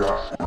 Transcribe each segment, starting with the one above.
Yeah.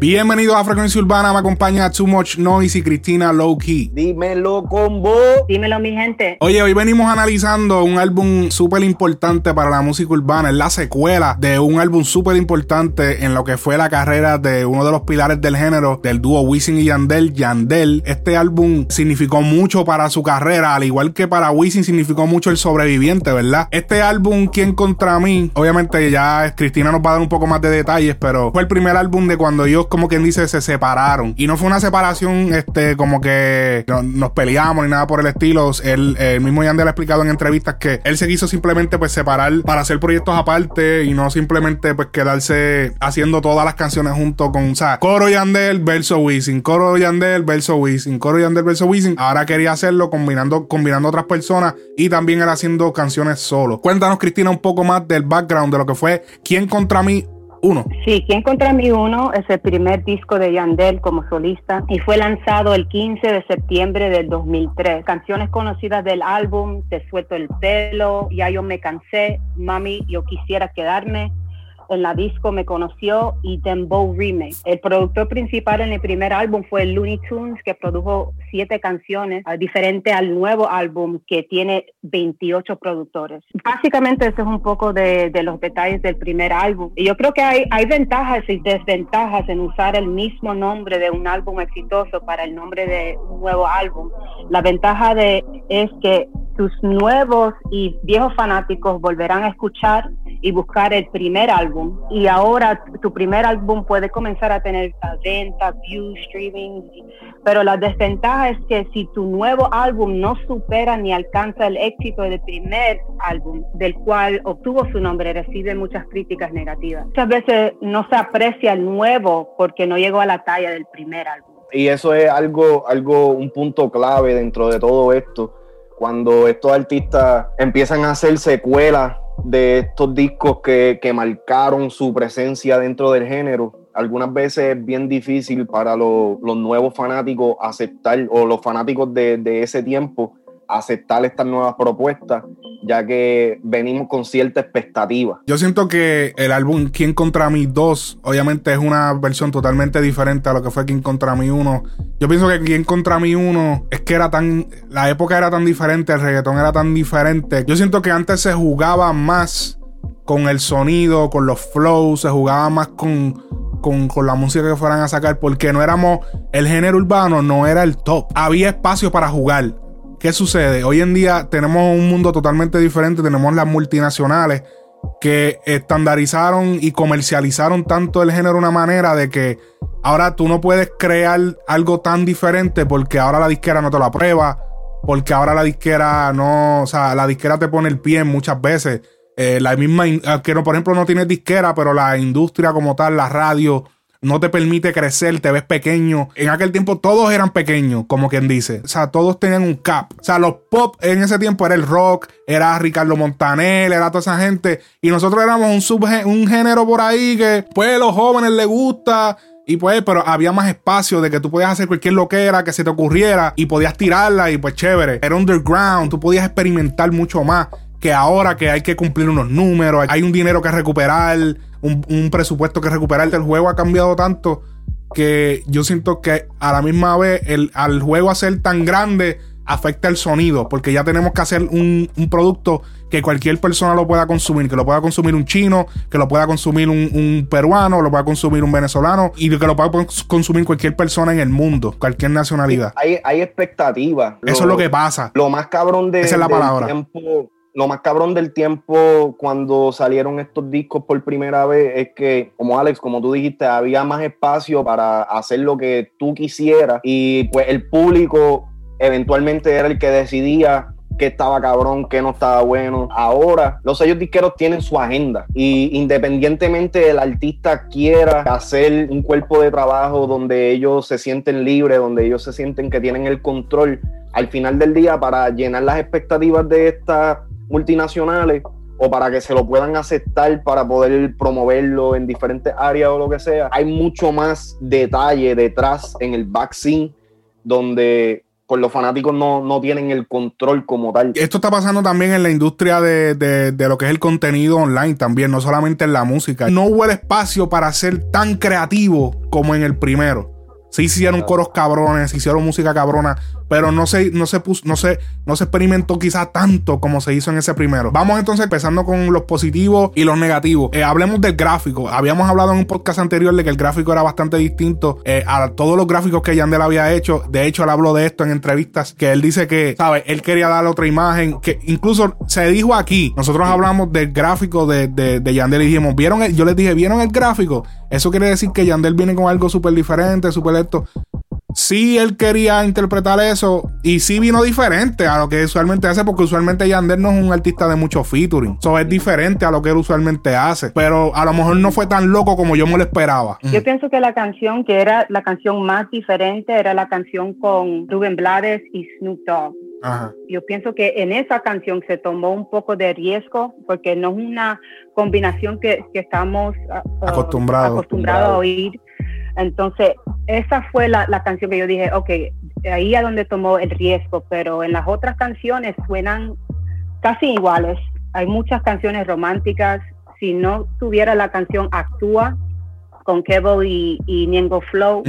Bienvenidos a Frecuencia Urbana, me acompaña Too Much Noise y Cristina Low Key. Dímelo, combo. Dímelo, mi gente. Oye, hoy venimos analizando un álbum súper importante para la música urbana. Es la secuela de un álbum súper importante en lo que fue la carrera de uno de los pilares del género, del dúo Wisin y Yandel, Yandel. Este álbum significó mucho para su carrera, al igual que para Wisin significó mucho el sobreviviente, ¿verdad? Este álbum, ¿Quién contra mí? Obviamente ya Cristina nos va a dar un poco más de detalles, pero fue el primer álbum de cuando ellos como quien dice, se separaron. Y no fue una separación, este, como que nos peleamos ni nada por el estilo. El, el mismo Yandel ha explicado en entrevistas que él se quiso simplemente pues separar para hacer proyectos aparte y no simplemente pues quedarse haciendo todas las canciones junto con, o sea, coro Yandel verso Wisin, coro Yandel verso Wisin, coro Yandel verso Wisin. Ahora quería hacerlo combinando, combinando otras personas y también era haciendo canciones solo. Cuéntanos, Cristina, un poco más del background de lo que fue Quién contra mí uno. Sí, ¿Quién contra mí uno? Es el primer disco de Yandel como solista y fue lanzado el 15 de septiembre del 2003. Canciones conocidas del álbum, Te suelto el pelo, Ya yo me cansé, Mami, yo quisiera quedarme, en la disco Me Conoció y Dembow Remake. El productor principal en el primer álbum fue Looney Tunes, que produjo siete canciones, ah, diferente al nuevo álbum que tiene 28 productores. Básicamente eso es un poco de, de, los detalles del primer álbum. Y yo creo que hay, hay ventajas y desventajas en usar el mismo nombre de un álbum exitoso para el nombre de un nuevo álbum. La ventaja de, es que tus nuevos y viejos fanáticos volverán a escuchar y buscar el primer álbum. Y ahora tu primer álbum puede comenzar a tener ventas, views, streaming, pero la desventaja es que si tu nuevo álbum no supera ni alcanza el éxito del primer álbum, del cual obtuvo su nombre, recibe muchas críticas negativas. Muchas veces no se aprecia el nuevo porque no llegó a la talla del primer álbum. Y eso es algo, algo, un punto clave dentro de todo esto. Cuando estos artistas empiezan a hacer secuelas de estos discos que, marcaron su presencia dentro del género. Algunas veces es bien difícil para los nuevos fanáticos aceptar, o los fanáticos de, de ese tiempo, aceptar estas nuevas propuestas, ya que venimos con cierta expectativa. Yo siento que el álbum Quién contra mí 2, obviamente es una versión totalmente diferente a lo que fue Quién contra mí 1. Yo pienso que Quién contra mí 1 es que era tan, la época era tan diferente, el reggaetón era tan diferente. Yo siento que antes se jugaba más con el sonido, con los flows, se jugaba más con, con, con, la música que fueran a sacar, porque no éramos, el género urbano no era el top. Había espacio para jugar. ¿Qué sucede? Hoy en día tenemos un mundo totalmente diferente, tenemos las multinacionales que estandarizaron y comercializaron tanto el género de una manera de que ahora tú no puedes crear algo tan diferente porque ahora la disquera no te lo aprueba, porque ahora la disquera no, o sea, la disquera te pone el pie muchas veces. Eh, la misma, que no, por ejemplo, no tienes disquera, pero la industria como tal, la radio, no te permite crecer, te ves pequeño. En aquel tiempo todos eran pequeños, como quien dice. O sea, todos tenían un cap. O sea, los pop en ese tiempo era el rock, era Ricardo Montaner, era toda esa gente. Y nosotros éramos un, un género por ahí que, pues, a los jóvenes les gusta. Y pues, pero había más espacio de que tú podías hacer cualquier loquera que se te ocurriera y podías tirarla y pues chévere. Era underground, tú podías experimentar mucho más que ahora que hay que cumplir unos números, hay un dinero que recuperar un, presupuesto que recuperar. El juego ha cambiado tanto que yo siento que a la misma vez el, al juego hacer tan grande afecta el sonido, porque ya tenemos que hacer un, producto que cualquier persona lo pueda consumir, que lo pueda consumir un chino, que lo pueda consumir un, peruano, lo pueda consumir un venezolano y que lo pueda consumir cualquier persona en el mundo, cualquier nacionalidad. Hay, hay expectativas. Eso es lo que pasa. Lo más cabrón de, Esa es la palabra. tiempo lo más cabrón del tiempo cuando salieron estos discos por primera vez es que, como Alex, como tú dijiste, había más espacio para hacer lo que tú quisieras y pues el público eventualmente era el que decidía qué estaba cabrón, qué no estaba bueno. Ahora los sellos disqueros tienen su agenda y independientemente del artista quiera hacer un cuerpo de trabajo donde ellos se sienten libres, donde ellos se sienten que tienen el control, al final del día para llenar las expectativas de esta multinacionales o para que se lo puedan aceptar para poder promoverlo en diferentes áreas o lo que sea. Hay mucho más detalle detrás en el vaccine donde pues los fanáticos no, no, tienen el control como tal. Esto está pasando también en la industria de, de, de, lo que es el contenido online también, no solamente en la música. No hubo el espacio para ser tan creativo como en el primero. Se hicieron coros cabrones, se hicieron música cabrona, pero no se, no se puso, no se, no se experimentó quizás tanto como se hizo en ese primero. Vamos entonces empezando con los positivos y los negativos. Eh, hablemos del gráfico. Habíamos hablado en un podcast anterior de que el gráfico era bastante distinto eh, a todos los gráficos que Yandel había hecho. De hecho, él habló de esto en entrevistas, que él dice que, ¿sabes? Él quería dar otra imagen, que incluso se dijo aquí, nosotros hablamos del gráfico de, de, Yandel y dijimos, ¿vieron? yo les dije, ¿vieron el gráfico? Eso quiere decir que Yandel viene con algo súper diferente, súper esto sí él quería interpretar eso y sí vino diferente a lo que usualmente hace, porque usualmente Yandel no es un artista de mucho featuring. Eso es diferente a lo que él usualmente hace, pero a lo mejor no fue tan loco como yo me lo esperaba. Yo pienso que la canción que era la canción más diferente era la canción con Rubén Blades y Snoop Dogg. Yo pienso que en esa canción se tomó un poco de riesgo porque no es una combinación que, estamos ah, ah, acostumbrados acostumbrado a oír entonces, esa fue la, canción que yo dije, ok, ahí es donde tomó el riesgo, pero en las otras canciones suenan casi iguales. Hay muchas canciones románticas. Si no tuviera la canción Actúa con Kevo y, y Niengo Flow,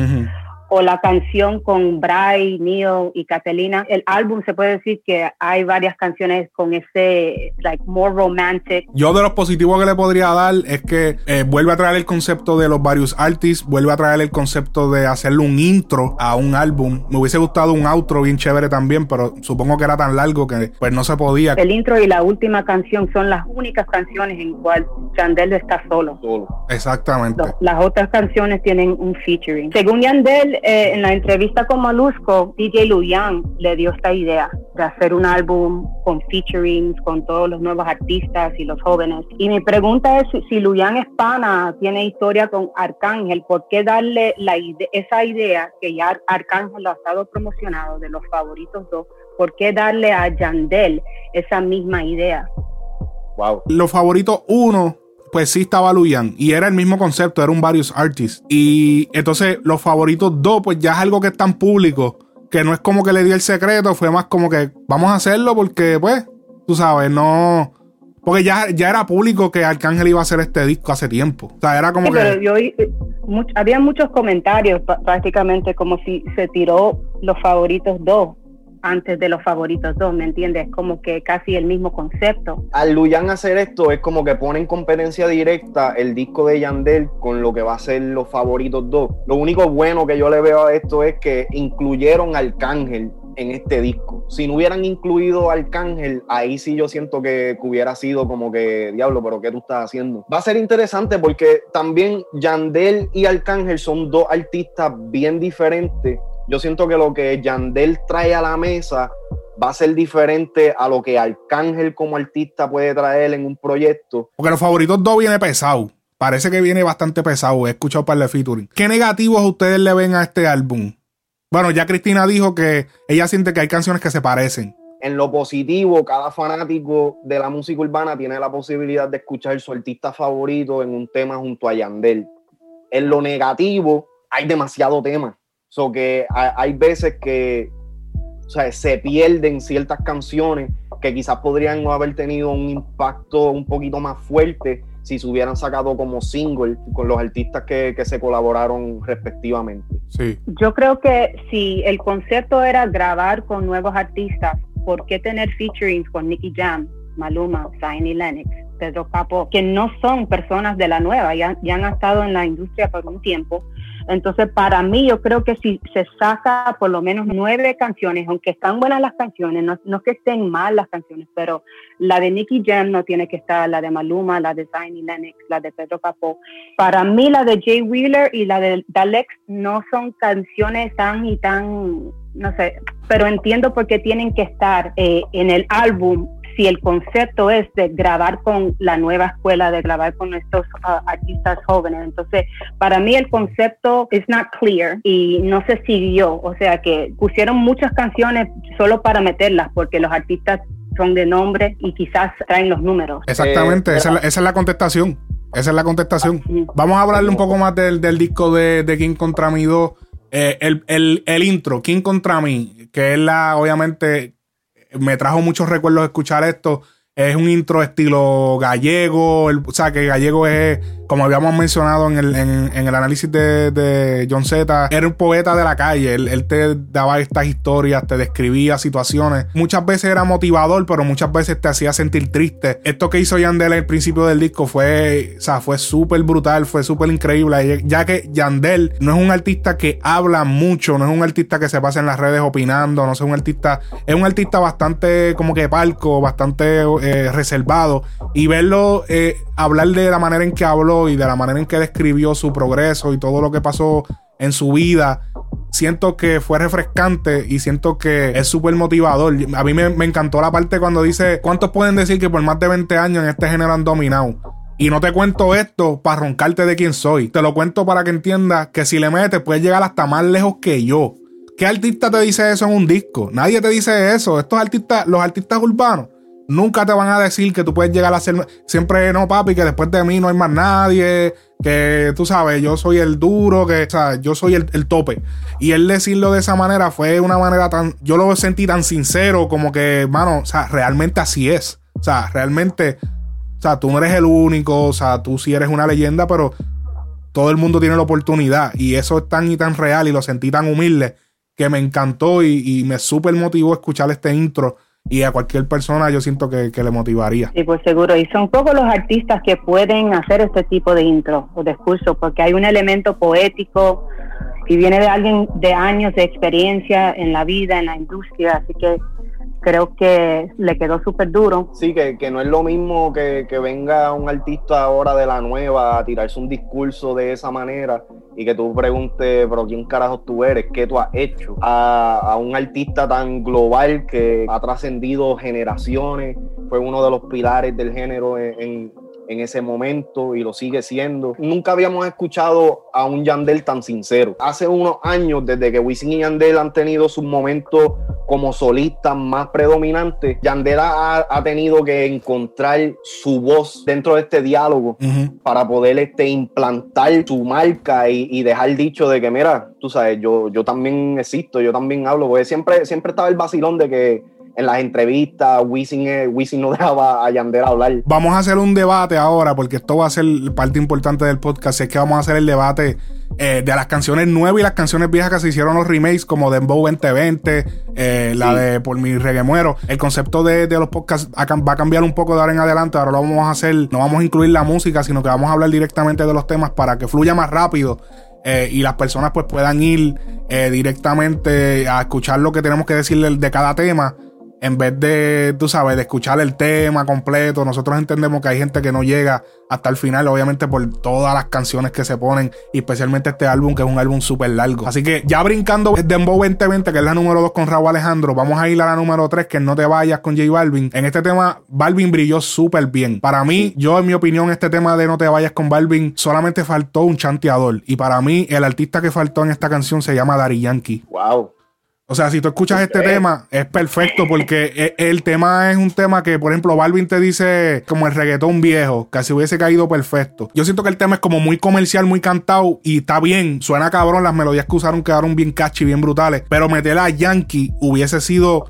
o la canción con Bray, Neil y Catalina. El álbum se puede decir que hay varias canciones con ese, like, more romantic. Yo de los positivos que le podría dar es que eh, vuelve a traer el concepto de los varios artists, vuelve a traer el concepto de hacerle un intro a un álbum. Me hubiese gustado un outro bien chévere también, pero supongo que era tan largo que pues no se podía. El intro y la última canción son las únicas canciones en cual Yandel está solo. Solo. Exactamente. las otras canciones tienen un featuring. Según Yandel, eh, en la entrevista con Malusco, DJ Luyan le dio esta idea de hacer un álbum con featurings con todos los nuevos artistas y los jóvenes. Y mi pregunta es si, Luyan es pana, tiene historia con Arcángel, ¿por qué darle la esa idea que ya Arcángel lo ha estado promocionado de los favoritos dos? ¿Por qué darle a Yandel esa misma idea? Wow. Los favoritos uno pues sí estaba Luyan. Y era el mismo concepto, era un varios artists. Y entonces los favoritos dos, pues ya es algo que es tan público, que no es como que le di el secreto, fue más como que vamos a hacerlo porque, pues, tú sabes, no... Porque ya, ya era público que Arcángel iba a hacer este disco hace tiempo. O sea, era como sí, Pero yo, eh, había muchos comentarios prácticamente como si se tiró los favoritos dos antes de los favoritos dos, ¿me entiendes? Como que casi el mismo concepto. Al Luyan hacer esto es como que pone en competencia directa el disco de Yandel con lo que va a ser los favoritos dos. Lo único bueno que yo le veo a esto es que incluyeron al Arcángel en este disco. Si no hubieran incluido Arcángel, ahí sí yo siento que, hubiera sido como que, diablo, pero ¿qué tú estás haciendo? Va a ser interesante porque también Yandel y Arcángel son dos artistas bien diferentes yo siento que lo que Yandel trae a la mesa va a ser diferente a lo que Arcángel como artista puede traer en un proyecto. Porque los favoritos dos viene pesado. Parece que viene bastante pesado. He escuchado para el featuring. ¿Qué negativos ustedes le ven a este álbum? Bueno, ya Cristina dijo que ella siente que hay canciones que se parecen. En lo positivo, cada fanático de la música urbana tiene la posibilidad de escuchar su artista favorito en un tema junto a Yandel. En lo negativo, hay demasiado tema. So que hay veces que se pierden ciertas canciones que quizás podrían no haber tenido un impacto un poquito más fuerte si se hubieran sacado como single con los artistas que, que se colaboraron respectivamente. Sí. Yo creo que si el concepto era grabar con nuevos artistas, ¿por qué tener featurings con Nicky Jam, Maluma, Zayn Lennox? Pedro Capo, que no son personas de la nueva, ya, ya han estado en la industria por un tiempo, entonces, para mí, yo creo que si se saca por lo menos nueve canciones, aunque están buenas las canciones, no, no que estén mal las canciones, pero la de Nicky Jam no tiene que estar, la de Maluma, la de Tiny Lennox, la de Pedro Capó. Para mí, la de Jay Wheeler y la de Dalex no son canciones tan y tan, no sé, pero entiendo por qué tienen que estar eh, en el álbum si el concepto es de grabar con la nueva escuela, de grabar con estos uh, artistas jóvenes. Entonces, para mí el concepto es not clear y no se siguió. O sea que pusieron muchas canciones solo para meterlas porque los artistas son de nombre y quizás traen los números. Exactamente, esa, es la, contestación. Esa es la contestación. Vamos a hablarle un poco más del, disco de, de King contra Mi 2. Eh, el, el, el, intro, King contra mí, que es la, obviamente, me trajo muchos recuerdos escuchar esto. Es un intro estilo gallego, o sea, que gallego es como habíamos mencionado en el, en, el análisis de, John Z, era un poeta de la calle. Él, te daba estas historias, te describía situaciones. Muchas veces era motivador, pero muchas veces te hacía sentir triste. Esto que hizo Yandel al principio del disco fue, o sea, fue súper brutal, fue súper increíble. Ya que Yandel no es un artista que habla mucho, no es un artista que se pasa en las redes opinando, no es un artista, es un artista bastante como que palco, bastante eh, reservado. Y verlo eh, hablar de la manera en que habló y de la manera en que describió su progreso y todo lo que pasó en su vida, siento que fue refrescante y siento que es súper motivador. A mí me, encantó la parte cuando dice, ¿cuántos pueden decir que por más de 20 años en este género han dominado? Y no te cuento esto para roncarte de quién soy. Te lo cuento para que entiendas que si le metes puedes llegar hasta más lejos que yo. ¿Qué artista te dice eso en un disco? Nadie te dice eso. Estos artistas, los artistas urbanos, Nunca te van a decir que tú puedes llegar a ser. Siempre no, papi, que después de mí no hay más nadie. Que tú sabes, yo soy el duro, que, o sea, yo soy el, tope. Y él decirlo de esa manera fue una manera tan. Yo lo sentí tan sincero, como que, mano, o sea, realmente así es. O sea, realmente. O sea, tú no eres el único, o sea, tú sí eres una leyenda, pero todo el mundo tiene la oportunidad. Y eso es tan y tan real y lo sentí tan humilde que me encantó y, y me súper motivó escuchar este intro y a cualquier persona yo siento que, le motivaría. Sí, pues seguro. Y son pocos los artistas que pueden hacer este tipo de intro o discurso, porque hay un elemento poético y viene de alguien de años de experiencia en la vida, en la industria, así que creo que le quedó súper duro. Sí, que, que, no es lo mismo que, que, venga un artista ahora de la nueva a tirarse un discurso de esa manera y que tú preguntes, pero ¿quién carajo tú eres? ¿Qué tú has hecho? A, a un artista tan global que ha trascendido generaciones, fue uno de los pilares del género en, en ese momento y lo sigue siendo. Nunca habíamos escuchado a un Yandel tan sincero. Hace unos años, desde que Wisin y Yandel han tenido sus momentos como solistas más predominantes, Yandel ha, tenido que encontrar su voz dentro de este diálogo para poder este, implantar su marca y, dejar dicho de que, mira, tú sabes, yo, yo también existo, yo también hablo, porque siempre, siempre estaba el vacilón de que en las entrevistas, Wisin, Wisin no dejaba a Yandel hablar. Vamos a hacer un debate ahora, porque esto va a ser parte importante del podcast. Es que vamos a hacer el debate eh, de las canciones nuevas y las canciones viejas que se hicieron los remakes, como Dembow 2020, eh, la de Por mi reggae muero. El concepto de, los podcasts va a cambiar un poco de ahora en adelante. Ahora lo vamos a hacer, no vamos a incluir la música, sino que vamos a hablar directamente de los temas para que fluya más rápido. Eh, y las personas pues puedan ir directamente a escuchar lo que tenemos que decirle de cada tema en vez de, tú sabes, de escuchar el tema completo, nosotros entendemos que hay gente que no llega hasta el final, obviamente por todas las canciones que se ponen, y especialmente este álbum, que es un álbum súper largo. Así que ya brincando Dembow 2020, que es la número 2 con Raúl Alejandro, vamos a ir a la número 3, que No Te Vayas con J Balvin. En este tema, Balvin brilló súper bien. Para mí, yo en mi opinión, este tema de No Te Vayas con Balvin, solamente faltó un chanteador. Y para mí, el artista que faltó en esta canción se llama Dari Yankee. Wow. O sea, si tú escuchas este tema, es perfecto porque e, el tema es un tema que, por ejemplo, Balvin te dice como el reggaetón viejo, que si hubiese caído perfecto. Yo siento que el tema es como muy comercial, muy cantado y está bien, suena cabrón, las melodías que usaron quedaron bien catchy, bien brutales, pero meterla a Yankee hubiese sido...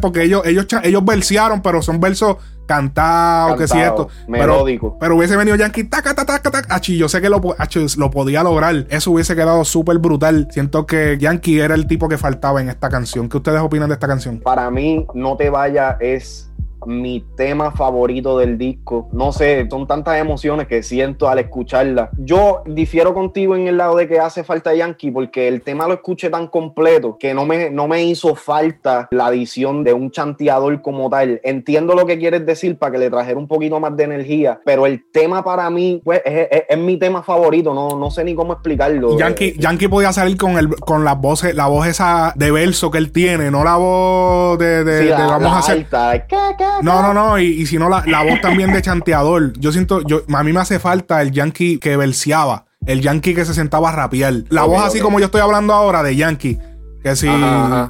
Porque ellos, ellos, ellos versearon, pero son versos cantado, que cierto. Melódico. Pero, hubiese venido Yankee, taca, taca, taca, yo sé que lo, lo podía lograr. Eso hubiese quedado súper brutal. Siento que Yankee era el tipo que faltaba en esta canción. ¿Qué ustedes opinan de esta canción? Para mí, No Te Vaya es mi tema favorito del disco. No sé, son tantas emociones que siento al escucharla. Yo difiero contigo en el lado de que hace falta Yankee porque el tema lo escuché tan completo que no me, no me hizo falta la adición de un chanteador como tal. Entiendo lo que quieres decir para que le trajera un poquito más de energía, pero el tema para mí pues, es, mi tema favorito. No, no sé ni cómo explicarlo. Yankee, Yankee podía salir con, el, con la voz, la voz esa de verso que él tiene, no la voz de, vamos a hacer. No, no, no. Y, si no, la, voz también de chanteador. Yo siento, yo, a mí me hace falta el yankee que verseaba. El yankee que se sentaba a rapear. La voz así como yo estoy hablando ahora de yankee. Que si,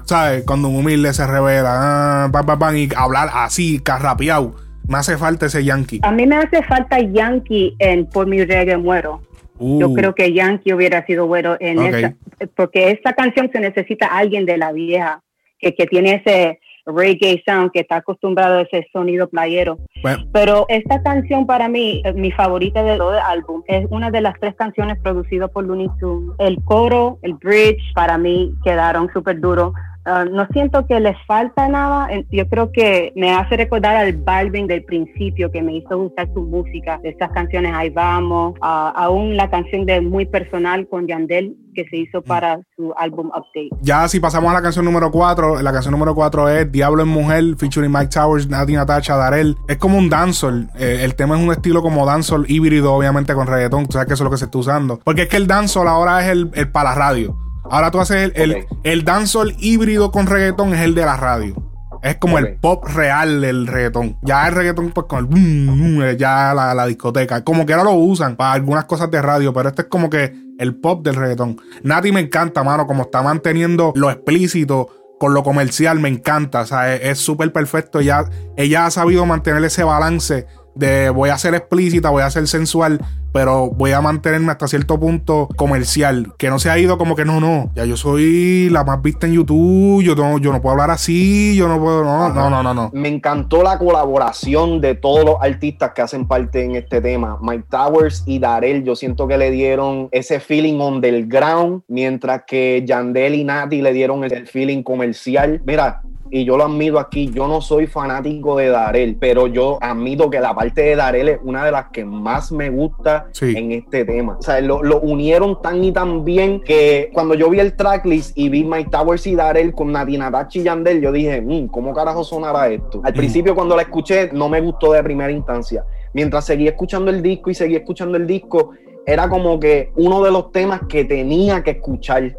¿sabes? Cuando un humilde se revela, ah, y hablar así, carrapeado. Me hace falta ese yankee. A mí me hace falta yankee en Por mi reggae muero. Yo uh. creo que Yankee hubiera sido bueno en esa, porque esta canción se necesita alguien de la vieja que, que tiene ese reggae sound que está acostumbrado a ese sonido playero. Pero esta canción para mí, eh, mi favorita de todo el álbum, es una de las tres canciones producidas por Looney Tunes. El coro, el bridge, para mí quedaron súper duros. Ah, no siento que les falta nada. Yo creo que me hace recordar al Balvin del principio que me hizo gustar su música, estas canciones Ahí vamos, aún la canción de Muy Personal con Yandel que se hizo para su álbum Update. Ya si pasamos a la canción número 4, la canción número 4 es Diablo en Mujer featuring Mike Towers, Nati Natacha, Darel. Es como un dancehall. Eh, el tema es un estilo como dancehall híbrido, obviamente con reggaetón. Tú sabes que eso es lo que se está usando. Porque es que el dancehall ahora es el, el para la radio. Ahora tú haces el, el, dancehall híbrido con reggaetón, es el de la radio. Es como el pop real del reggaetón. Ya el reggaetón, pues con el ya la, la, discoteca. Como que ahora lo usan para algunas cosas de radio, pero este es como que el pop del reggaetón. Nati me encanta, mano, como está manteniendo lo explícito con lo comercial, me encanta. O sea, es súper perfecto. Ella, ella ha sabido mantener ese balance de voy a ser explícita, voy a ser sensual, pero voy a mantenerme hasta cierto punto comercial. Que no se ha ido como que no, no. Ya yo soy la más vista en YouTube. Yo no, yo no puedo hablar así. Yo no puedo. No, no, no, no, no. Me encantó la colaboración de todos los artistas que hacen parte en este tema. Mike Towers y Darel. Yo siento que le dieron ese feeling on the ground. Mientras que Yandel y Nati le dieron el feeling comercial. Mira, y yo lo admito aquí, yo no soy fanático de Darel, pero yo admito que la parte de Darel es una de las que más me gusta en este tema. O sea, lo, unieron tan y tan bien que cuando yo vi el tracklist y vi My Towers y Darel con Nadina y Yandel, yo dije, mmm, ¿cómo carajo sonará esto? Al mm. principio cuando la escuché no me gustó de primera instancia. Mientras seguí escuchando el disco y seguí escuchando el disco, era como que uno de los temas que tenía que escuchar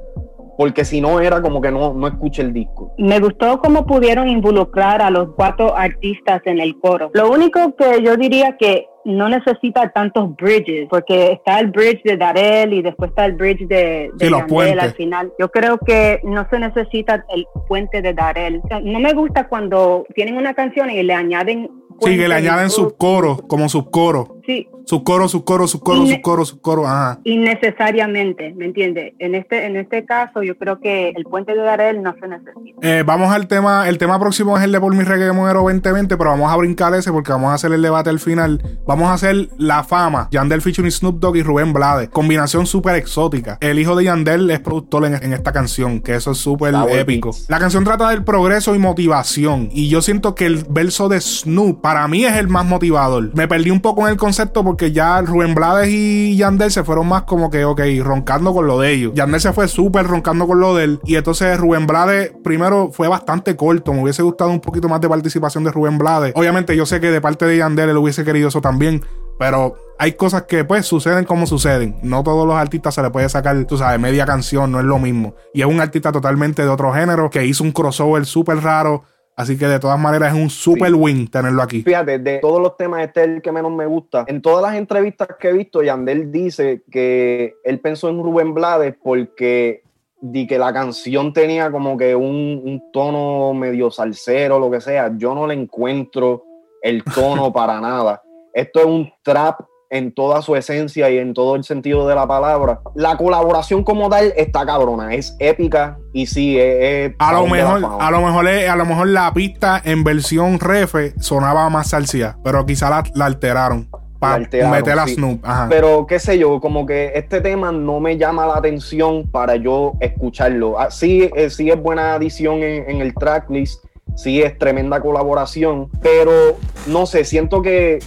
porque si no era como que no, no escuché el disco. Me gustó cómo pudieron involucrar a los cuatro artistas en el coro. Lo único que yo diría que no necesita tantos bridges, porque está el bridge de Darel y después está el bridge de, de al final. Yo creo que no se necesita el puente de Darel. no me gusta cuando tienen una canción y le añaden Sí, que le añaden subcoros, como subcoros. Sí. Subcoro, subcoro, subcoro, subcoro, subcoro, ajá. Innecesariamente, ¿me entiendes? En este, en este caso, yo creo que el puente de Darel no se necesita. Eh, vamos al tema, el tema próximo es el de Por mi Reggae Muero 2020, pero vamos a brincar ese porque vamos a hacer el debate al final. Vamos a hacer La Fama, Yandel featuring Snoop Dogg y Rubén Blades. Combinación súper exótica. El hijo de Yandel es productor en, esta canción, que eso es súper épico. La canción trata del progreso y motivación, y yo siento que el verso de Snoop para mí es el más motivador. Me perdí un poco en el concepto porque ya Rubén Blades y Yandel se fueron más como que, ok, roncando con lo de ellos. Yandel se fue súper roncando con lo de él. Y entonces Rubén Blades, primero, fue bastante corto. Me hubiese gustado un poquito más de participación de Rubén Blades. Obviamente, yo sé que de parte de Yandel él hubiese querido eso también. Pero hay cosas que pues suceden como suceden. No todos los artistas se le puede sacar, tú sabes, media canción, no es lo mismo. Y es un artista totalmente de otro género que hizo un crossover súper raro Así que de todas maneras es un super win tenerlo aquí. Fíjate, de todos los temas, este es el que menos me gusta. En todas las entrevistas que he visto, Yandel dice que él pensó en Rubén Blades porque di que la canción tenía como que un, un tono medio salsero, lo que sea. Yo no le encuentro el tono para nada. Esto es un trap en toda su esencia y en todo el sentido de la palabra. La colaboración como tal está cabrona, es épica y sí, es, a lo mejor a lo mejor a lo mejor la pista en versión refe sonaba más salsía, pero quizá la, alteraron para meter a Snoop. Pero qué sé yo, como que este tema no me llama la atención para yo escucharlo. Ah, sí, eh, sí es buena adición en, en el tracklist, sí es tremenda colaboración, pero no sé, siento que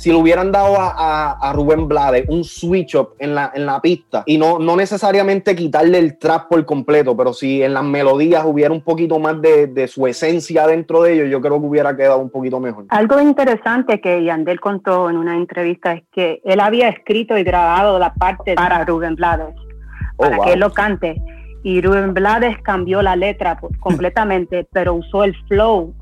si le hubieran dado a, Rubén Blades un switch up en la, en la pista y no, no necesariamente quitarle el trap por completo, pero si en las melodías hubiera un poquito más de, su esencia dentro de ellos, yo creo que hubiera quedado un poquito mejor. Algo interesante que Yandel contó en una entrevista es que él había escrito y grabado la parte para Rubén Blades, oh, para que él lo cante. Y Rubén Blades cambió la letra completamente, pero usó el flow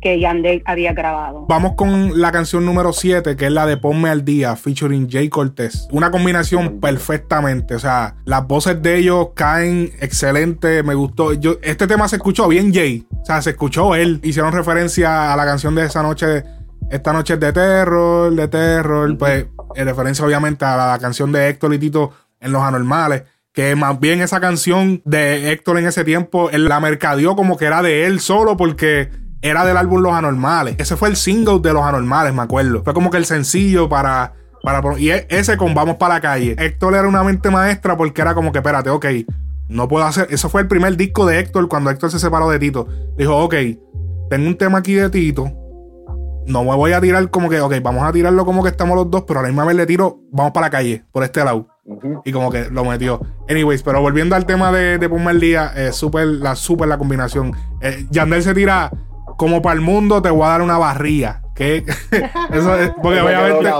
que Yandel había grabado. Vamos con la canción número 7, que es la de Ponme al Día, featuring Jay Cortés. Una combinación perfectamente. O sea, las voces de ellos caen excelente. Me gustó. Yo, este tema se escuchó bien, Jay. O sea, se escuchó él. Hicieron referencia a la canción de esa noche. Esta noche es de terror, de terror. Pues en referencia obviamente a la, canción de Héctor y Tito en Los Anormales. Que más bien esa canción de Héctor en ese tiempo, él la mercadeó como que era de él solo porque era del álbum Los Anormales. Ese fue el single de Los Anormales, me acuerdo. Fue como que el sencillo para para, y e, ese con Vamos para la calle. Héctor era una mente maestra porque era como que, espérate, ok, no puedo hacer. Eso fue el primer disco de Héctor cuando Héctor se separó de Tito. Dijo, ok, tengo un tema aquí de Tito. No me voy a tirar como que, ok, vamos a tirarlo como que estamos los dos, pero a la misma vez le tiro, vamos para la calle, por este lado. Y como que lo metió. Anyways, pero volviendo al tema de, de Ponme el Día, eh, super, la super la combinación. Eh, Yandel se tira como para el mundo, te voy a dar una barría. Que eso es, porque obviamente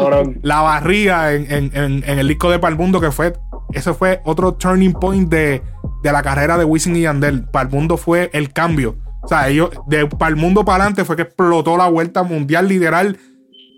la barría en, el disco de Para el Mundo que fue, eso fue otro turning point de, la carrera de Wisin y Yandel. Para el Mundo fue el cambio. O sea, ellos, de Para el Mundo para adelante fue que explotó la vuelta mundial literal.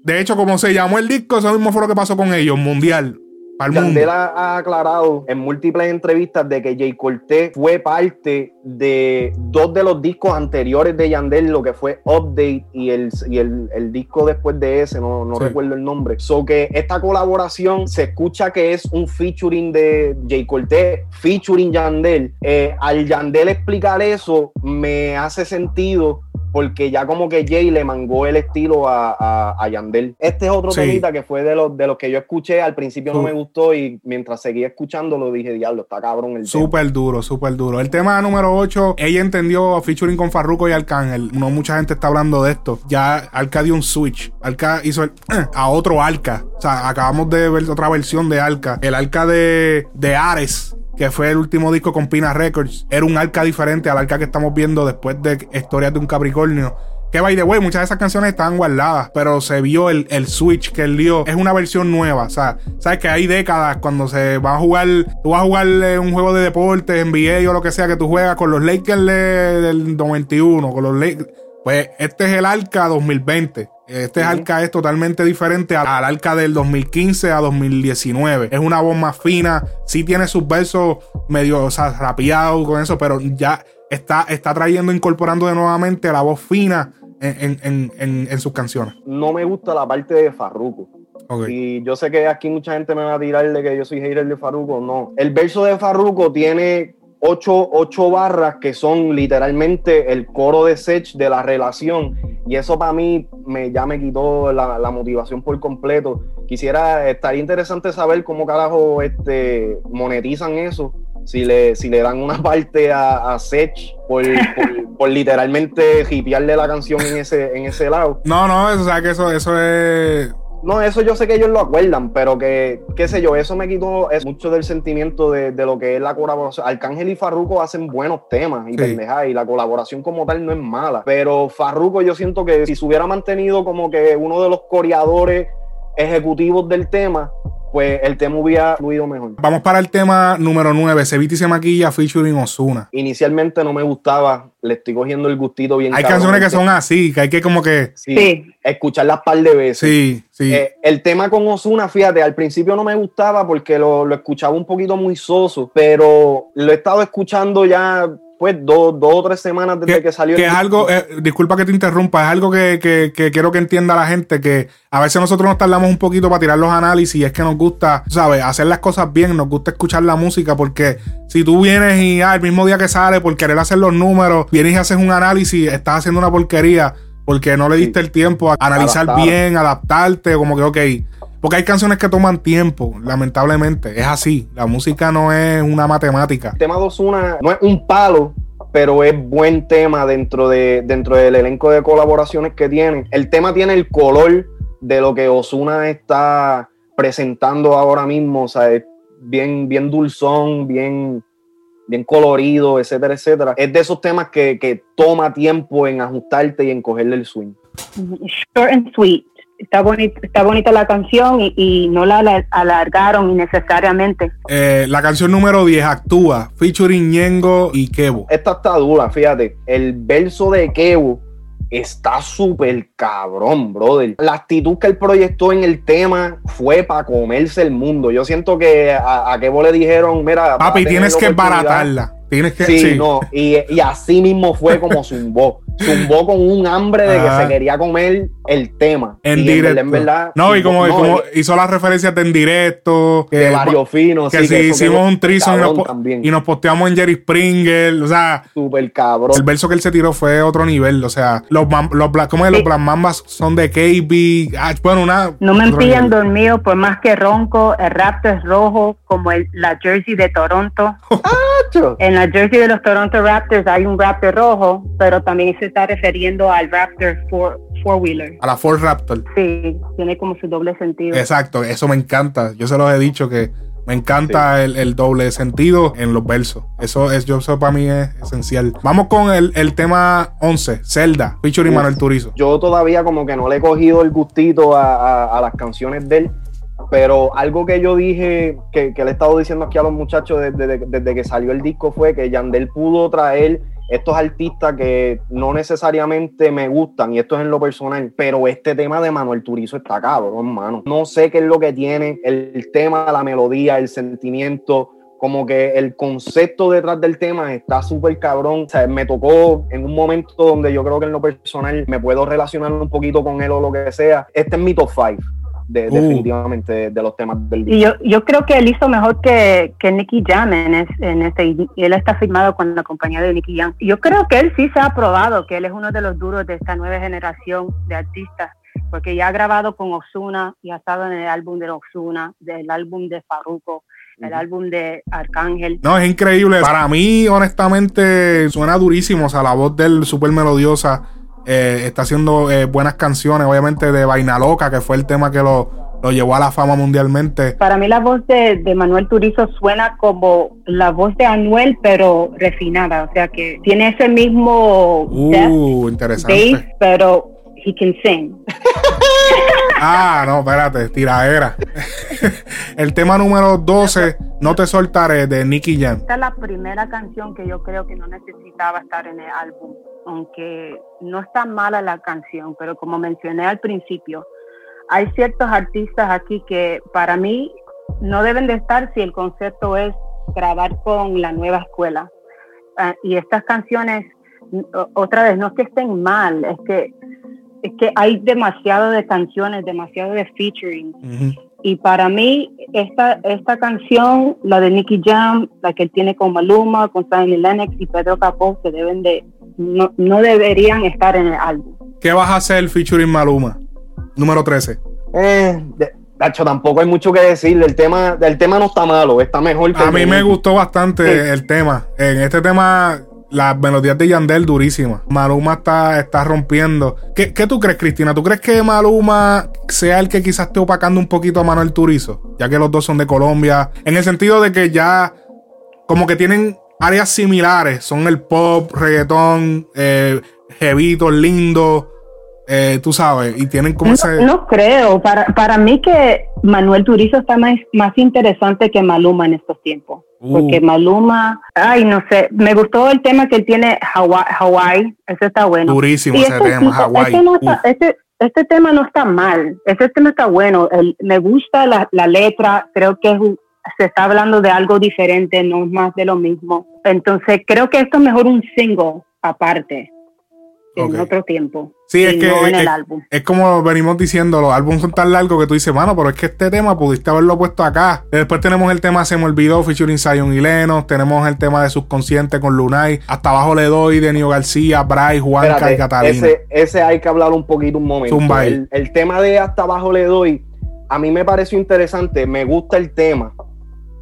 De hecho, como se llamó el disco, eso mismo fue lo que pasó con ellos, mundial. Yandel ha, aclarado en múltiples entrevistas de que Jay Cortez fue parte de dos de los discos anteriores de Yandel, lo que fue Update y el, y el, disco después de ese, no, no recuerdo el nombre. So que esta colaboración se escucha que es un featuring de Jay Cortez, featuring Yandel. Eh, al Yandel explicar eso, me hace sentido porque ya como que Jay le mangó el estilo a, a, Yandel. Este es otro temita que fue de los, de los que yo escuché, al principio no me gustó y mientras seguía escuchando lo dije, diablo, está cabrón el Súper duro, súper duro. El tema número 8, ella entendió featuring con Farruko y Arcángel. No mucha gente está hablando de esto. Ya Alca dio un switch. Alca hizo el, a otro Alca. O sea, acabamos de ver otra versión de Alca. El Alca de, de Ares que fue el último disco con Pina Records, era un arca diferente al arca que estamos viendo después de Historias de un Capricornio. Que by the way, muchas de esas canciones estaban guardadas, pero se vio el, switch que él dio. Es una versión nueva. O sea, sabes que hay décadas cuando se va a jugar, tú vas a jugar eh, un juego de deportes, NBA o lo que sea, que tú juegas con los Lakers del 91, con los Lakers. Pues este es el arca 2020. Este arca es totalmente diferente al, arca del 2015 a 2019. Es una voz más fina. Sí tiene sus versos medio, o sea, rapeados con eso, pero ya está, está trayendo, incorporando de nuevamente la voz fina en, sus canciones. No me gusta la parte de Farruko. Y yo sé que aquí mucha gente me va a tirar de que yo soy hater de Farruko. No. El verso de Farruko tiene ocho, barras que son literalmente el coro de Sech de la relación. Y eso para mí me, ya me quitó la, motivación por completo. Quisiera, estaría interesante saber cómo carajo este, monetizan eso. Si le, si le dan una parte a, a Sech por, por, literalmente hipearle la canción en ese, en ese lado. No, no, o sea que eso, eso es no, eso yo sé que ellos lo acuerdan, pero que, qué sé yo, eso me quitó es mucho del sentimiento de, lo que es la colaboración. Arcángel y Farruko hacen buenos temas y y la colaboración como tal no es mala. Pero Farruko yo siento que si se hubiera mantenido como que uno de los coreadores ejecutivos del tema, pues el tema hubiera fluido mejor. Vamos para el tema número 9, Ceviti se maquilla featuring Osuna. Inicialmente no me gustaba, le estoy cogiendo el gustito bien. Hay canciones que son así, que hay que como que... Sí, escucharlas par de veces. Sí, sí. Eh, el tema con Osuna, fíjate, al principio no me gustaba porque lo, lo escuchaba un poquito muy soso, pero lo he estado escuchando ya pues dos, o tres semanas desde que, salió. Que es algo, eh, disculpa que te interrumpa, es algo que, quiero que entienda la gente, que a veces nosotros nos tardamos un poquito para tirar los análisis y es que nos gusta, ¿sabes? Hacer las cosas bien, nos gusta escuchar la música porque si tú vienes y ah, el mismo día que sale por querer hacer los números, vienes y haces un análisis, estás haciendo una porquería porque no le diste el tiempo a analizar bien, adaptarte, como que, ok. Porque hay canciones que toman tiempo, lamentablemente. Es así. La música no es una matemática. El tema de Osuna no es un palo, pero es buen tema dentro, de, dentro del elenco de colaboraciones que tiene. El tema tiene el color de lo que Osuna está presentando ahora mismo. O sea, es bien, bien dulzón, bien, bien colorido, etcétera, etcétera. Es de esos temas que, que toma tiempo en ajustarte y en cogerle el swing. Short and sweet está bonita, está bonita la canción y, no la alargaron innecesariamente. Eh, la canción número 10 actúa, featuring Ñengo y Kevo. Esta está dura, fíjate. El verso de Kevo está súper cabrón, brother. La actitud que él proyectó en el tema fue para comerse el mundo. Yo siento que a, Kevo le dijeron, mira... Papi, tienes que baratarla. Tienes que... Sí, no. Y, así mismo fue como zumbó. Zumbó con un hambre de que se quería comer el tema. En directo. En verdad, no, y como, como hizo las referencias de en directo. De varios finos. Que si hicimos un trizo y, nos posteamos en Jerry Springer. O sea. Súper cabrón. El verso que él se tiró fue otro nivel. O sea, los, los, ¿cómo es? los Black Mambas son de KB. Ah, bueno, una. No me pillan dormido por más que ronco. El Raptor es rojo como el, la jersey de Toronto. en la jersey de los Toronto Raptors hay un Raptor rojo, pero también se está refiriendo al Raptor four, four wheeler. A la Ford Raptor. Sí, tiene como su doble sentido. Exacto, eso me encanta. Yo se los he dicho que me encanta el, doble sentido en los versos. Eso es, yo eso para mí es esencial. Vamos con el, tema 11, Zelda, featuring Manuel Turizo. Yo todavía como que no le he cogido el gustito a, a las canciones de él pero algo que yo dije, que, le he estado diciendo aquí a los muchachos desde, que salió el disco fue que Yandel pudo traer estos artistas que no necesariamente me gustan, y esto es en lo personal, pero este tema de Manuel Turizo está cabrón, hermano. No sé qué es lo que tiene, el tema, la melodía, el sentimiento, como que el concepto detrás del tema está súper cabrón. O sea, me tocó en un momento donde yo creo que en lo personal me puedo relacionar un poquito con él o lo que sea. Este es mi top 5 de, uh. definitivamente de, los temas del disco. Y yo, yo creo que él hizo mejor que, que Nicky Jam en, en este, y él está firmado con la compañía de Nicky Jam. Yo creo que él sí se ha probado que él es uno de los duros de esta nueva generación de artistas porque ya ha grabado con Osuna y ha estado en el álbum de Osuna, del álbum de Farruko, el álbum de Arcángel. No, es increíble. Para mí, honestamente, suena durísimo. O sea, la voz del súper melodiosa. Eh, está haciendo eh, buenas canciones, obviamente de Vaina Loca, que fue el tema que lo, llevó a la fama mundialmente. Para mí la voz de, Manuel Turizo suena como la voz de Anuel, pero refinada, o sea que tiene ese mismo uh, interesante. pero he can sing. ah, no, espérate, tiradera. el tema número 12, No te soltaré, de Nicky Jam. Esta es la primera canción que yo creo que no necesitaba estar en el álbum aunque no está mala la canción, pero como mencioné al principio, hay ciertos artistas aquí que para mí no deben de estar si el concepto es grabar con la nueva escuela. Ah, y estas canciones, otra vez, no es que estén mal, es que, es que hay demasiado de canciones, demasiado de featuring. Y para mí, esta, esta canción, la de Nicky Jam, la que él tiene con Maluma, con Simon Lennox y Pedro Capó, que deben de, no, no deberían estar en el álbum. ¿Qué vas a hacer featuring Maluma? Número 13. Eh, de, tampoco hay mucho que decir. El tema, el tema no está malo, está mejor que A mí me gustó bastante el tema. En este tema, las melodías de Yandel durísimas. Maluma está, está rompiendo. ¿Qué, tú crees, Cristina? ¿Tú crees que Maluma sea el que quizás esté opacando un poquito a Manuel Turizo? Ya que los dos son de Colombia. En el sentido de que ya como que tienen áreas similares. Son el pop, reggaetón, eh, jevitos, lindo. Eh, tú sabes, y tienen como no, ese... No creo, para, para mí que Manuel Turizo está más, más interesante que Maluma en estos tiempos. Uh. Porque Maluma, ay, no sé, me gustó el tema que él tiene Hawaii, ese está bueno. Durísimo ese este tema, Hawaii. Este, este, este, tema no está mal, este tema está bueno, me gusta la, la letra, creo que es un, se está hablando de algo diferente, no más de lo mismo. Entonces creo que esto es mejor un single aparte en otro tiempo. Sí, es que es, como venimos diciendo, los álbumes son tan largos que tú dices, mano, pero es que este tema pudiste haberlo puesto acá. Después tenemos el tema Se me olvidó, featuring Zion y Lenos. Tenemos el tema de Subconsciente con Lunay. Hasta abajo le doy de Nio García, Bryce, Juanca y Catalina. Ese, ese hay que hablar un poquito un momento. El, el tema de Hasta abajo le doy, a mí me pareció interesante, me gusta el tema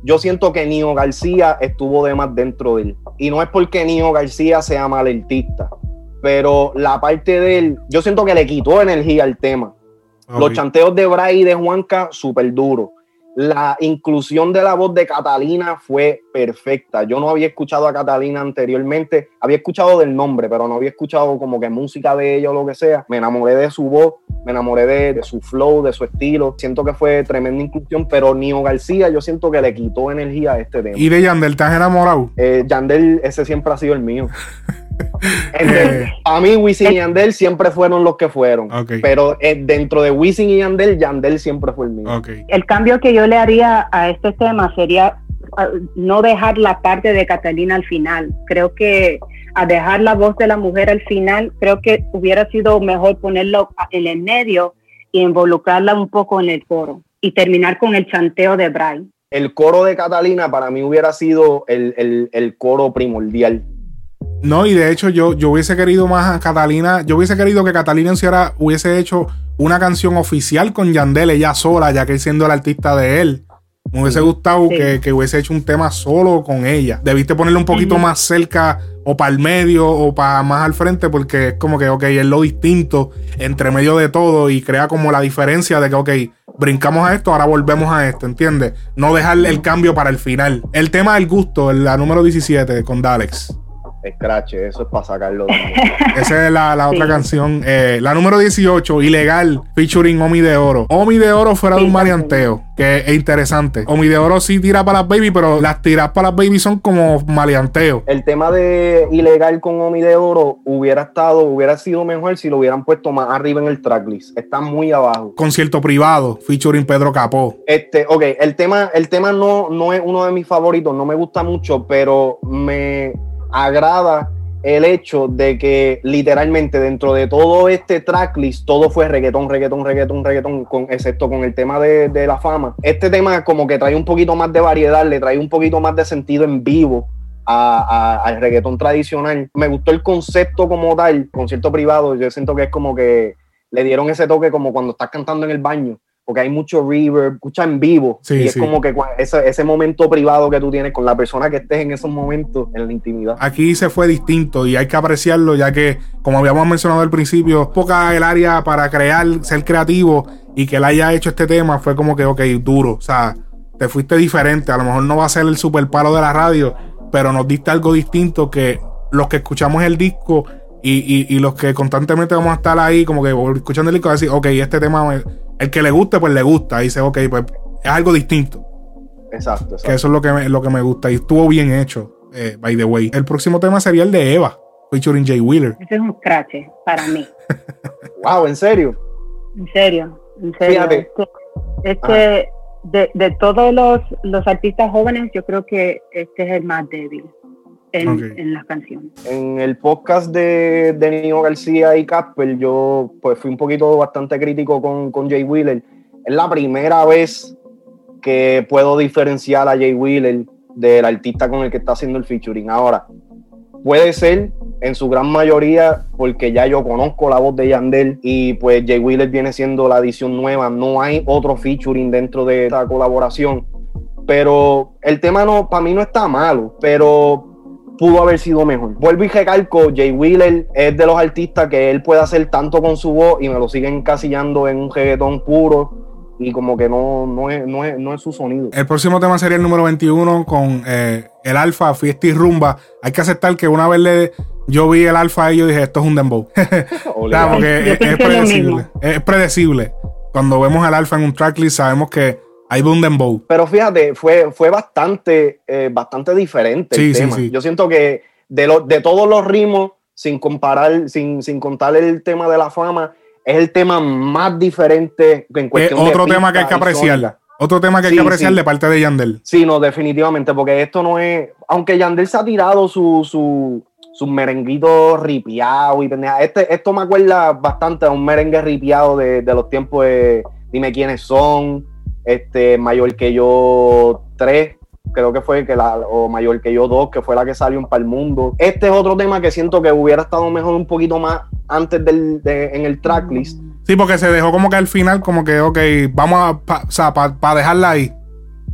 yo siento que Nio García estuvo de más dentro de él. Y no es porque Nio García sea mal artista, pero la parte de él, yo siento que le quitó energía al tema. Los chanteos de Bray y de Juanca, súper duro la inclusión de la voz de Catalina fue perfecta. Yo no había escuchado a Catalina anteriormente, había escuchado del nombre, pero no había escuchado como que música de ella o lo que sea. Me enamoré de su voz, me enamoré de, su flow, de su estilo. Siento que fue tremenda inclusión, pero Nio García yo siento que le quitó energía a este tema. ¿Y de Yandel te has enamorado? Eh, Yandel, ese siempre ha sido el mío. a mí, Wisin y Yandel siempre fueron los que fueron. Pero eh, dentro de Wisin y Yandel, Yandel siempre fue el mío. El cambio que yo le haría a este tema sería no dejar la parte de Catalina al final. Creo que a dejar la voz de la mujer al final, creo que hubiera sido mejor ponerlo en el medio y involucrarla un poco en el coro y terminar con el chanteo de Brian. El coro de Catalina para mí hubiera sido el, el coro primordial no, y de hecho yo, yo hubiese querido más a Catalina, yo hubiese querido que Catalina Enciara hubiese hecho una canción oficial con Yandel, ella sola, ya que siendo el artista de él. Me hubiese gustado que, hubiese hecho un tema solo con ella. Debiste ponerle un poquito más cerca o para el medio o para más al frente porque es como que, ok, es lo distinto entre medio de todo y crea como la diferencia de que, ok, brincamos a esto, ahora volvemos a esto, ¿entiendes? No dejarle el cambio para el final. El tema del gusto, la número 17 con Dalex. Scratch, eso es para sacarlo. Esa es la, otra canción. Eh, la número 18, Ilegal, featuring Omi de Oro. Omi de Oro fuera de un maleanteo, que es interesante. Omi de Oro sí tira para las baby, pero las tiras para las baby son como maleanteo. El tema de Ilegal con Omi de Oro hubiera estado, hubiera sido mejor si lo hubieran puesto más arriba en el tracklist. Está muy abajo. Concierto privado, featuring Pedro Capó. Este, ok, el tema, el tema no, no es uno de mis favoritos, no me gusta mucho, pero me agrada el hecho de que literalmente dentro de todo este tracklist todo fue reggaetón, reggaetón, reggaetón, reggaetón, con, excepto con el tema de, la fama. Este tema como que trae un poquito más de variedad, le trae un poquito más de sentido en vivo al reggaetón tradicional. Me gustó el concepto como tal, concierto privado, yo siento que es como que le dieron ese toque como cuando estás cantando en el baño porque hay mucho reverb, escucha en vivo. y es como que ese, ese, momento privado que tú tienes con la persona que estés en esos momentos, en la intimidad. Aquí se fue distinto y hay que apreciarlo, ya que, como habíamos mencionado al principio, poca el área para crear, ser creativo y que él haya hecho este tema fue como que, ok, duro. O sea, te fuiste diferente. A lo mejor no va a ser el super palo de la radio, pero nos diste algo distinto que los que escuchamos el disco y, y, los que constantemente vamos a estar ahí, como que escuchando el disco, decir, ok, este tema el que le guste, pues le gusta. Y dice, ok, pues es algo distinto. Exacto, exacto. Que eso es lo que me, lo que me gusta. Y estuvo bien hecho, eh, by the way. El próximo tema sería el de Eva, featuring Jay Wheeler. Ese es un scratch para mí. wow, ¿en serio? En serio, en serio. Fíjate. Este, de, de, todos los, los artistas jóvenes, yo creo que este es el más débil en, las canciones. En el podcast de, de García y Casper, yo pues fui un poquito bastante crítico con, con Jay Wheeler. Es la primera vez que puedo diferenciar a Jay Wheeler del artista con el que está haciendo el featuring. Ahora, puede ser en su gran mayoría porque ya yo conozco la voz de Yandel y pues Jay Wheeler viene siendo la edición nueva, no hay otro featuring dentro de esta colaboración. Pero el tema no, para mí no está malo, pero pudo haber sido mejor. Vuelvo y recalco, Jay Wheeler es de los artistas que él puede hacer tanto con su voz y me lo siguen encasillando en un reggaetón puro y como que no, no, es, no, es, su sonido. El próximo tema sería el número 21 con eh, el Alfa, Fiesta y Rumba. Hay que aceptar que una vez le, yo vi el Alfa y yo dije, esto es un dembow. claro, porque es, predecible. Es predecible. Cuando vemos el Alfa en un tracklist sabemos que hay un dembow. Pero fíjate, fue, fue bastante, eh, bastante diferente el tema. Yo siento que de, lo, de todos los ritmos, sin comparar, sin, sin contar el tema de la fama, es el tema más diferente en cuestión otro tema que hay que apreciar. Otro tema que hay que apreciar de parte de Yandel. Sí, no, definitivamente, porque esto no es. Aunque Yandel se ha tirado su, su, sus merenguitos ripiados y pendeja. Este, esto me acuerda bastante a un merengue ripiado de, de los tiempos de Dime quiénes son este, mayor que yo tres, creo que fue que la, o mayor que yo dos, que fue la que salió para el mundo. Este es otro tema que siento que hubiera estado mejor un poquito más antes del, en el tracklist. Sí, porque se dejó como que al final, como que, ok, vamos a, o sea, para dejarla ahí.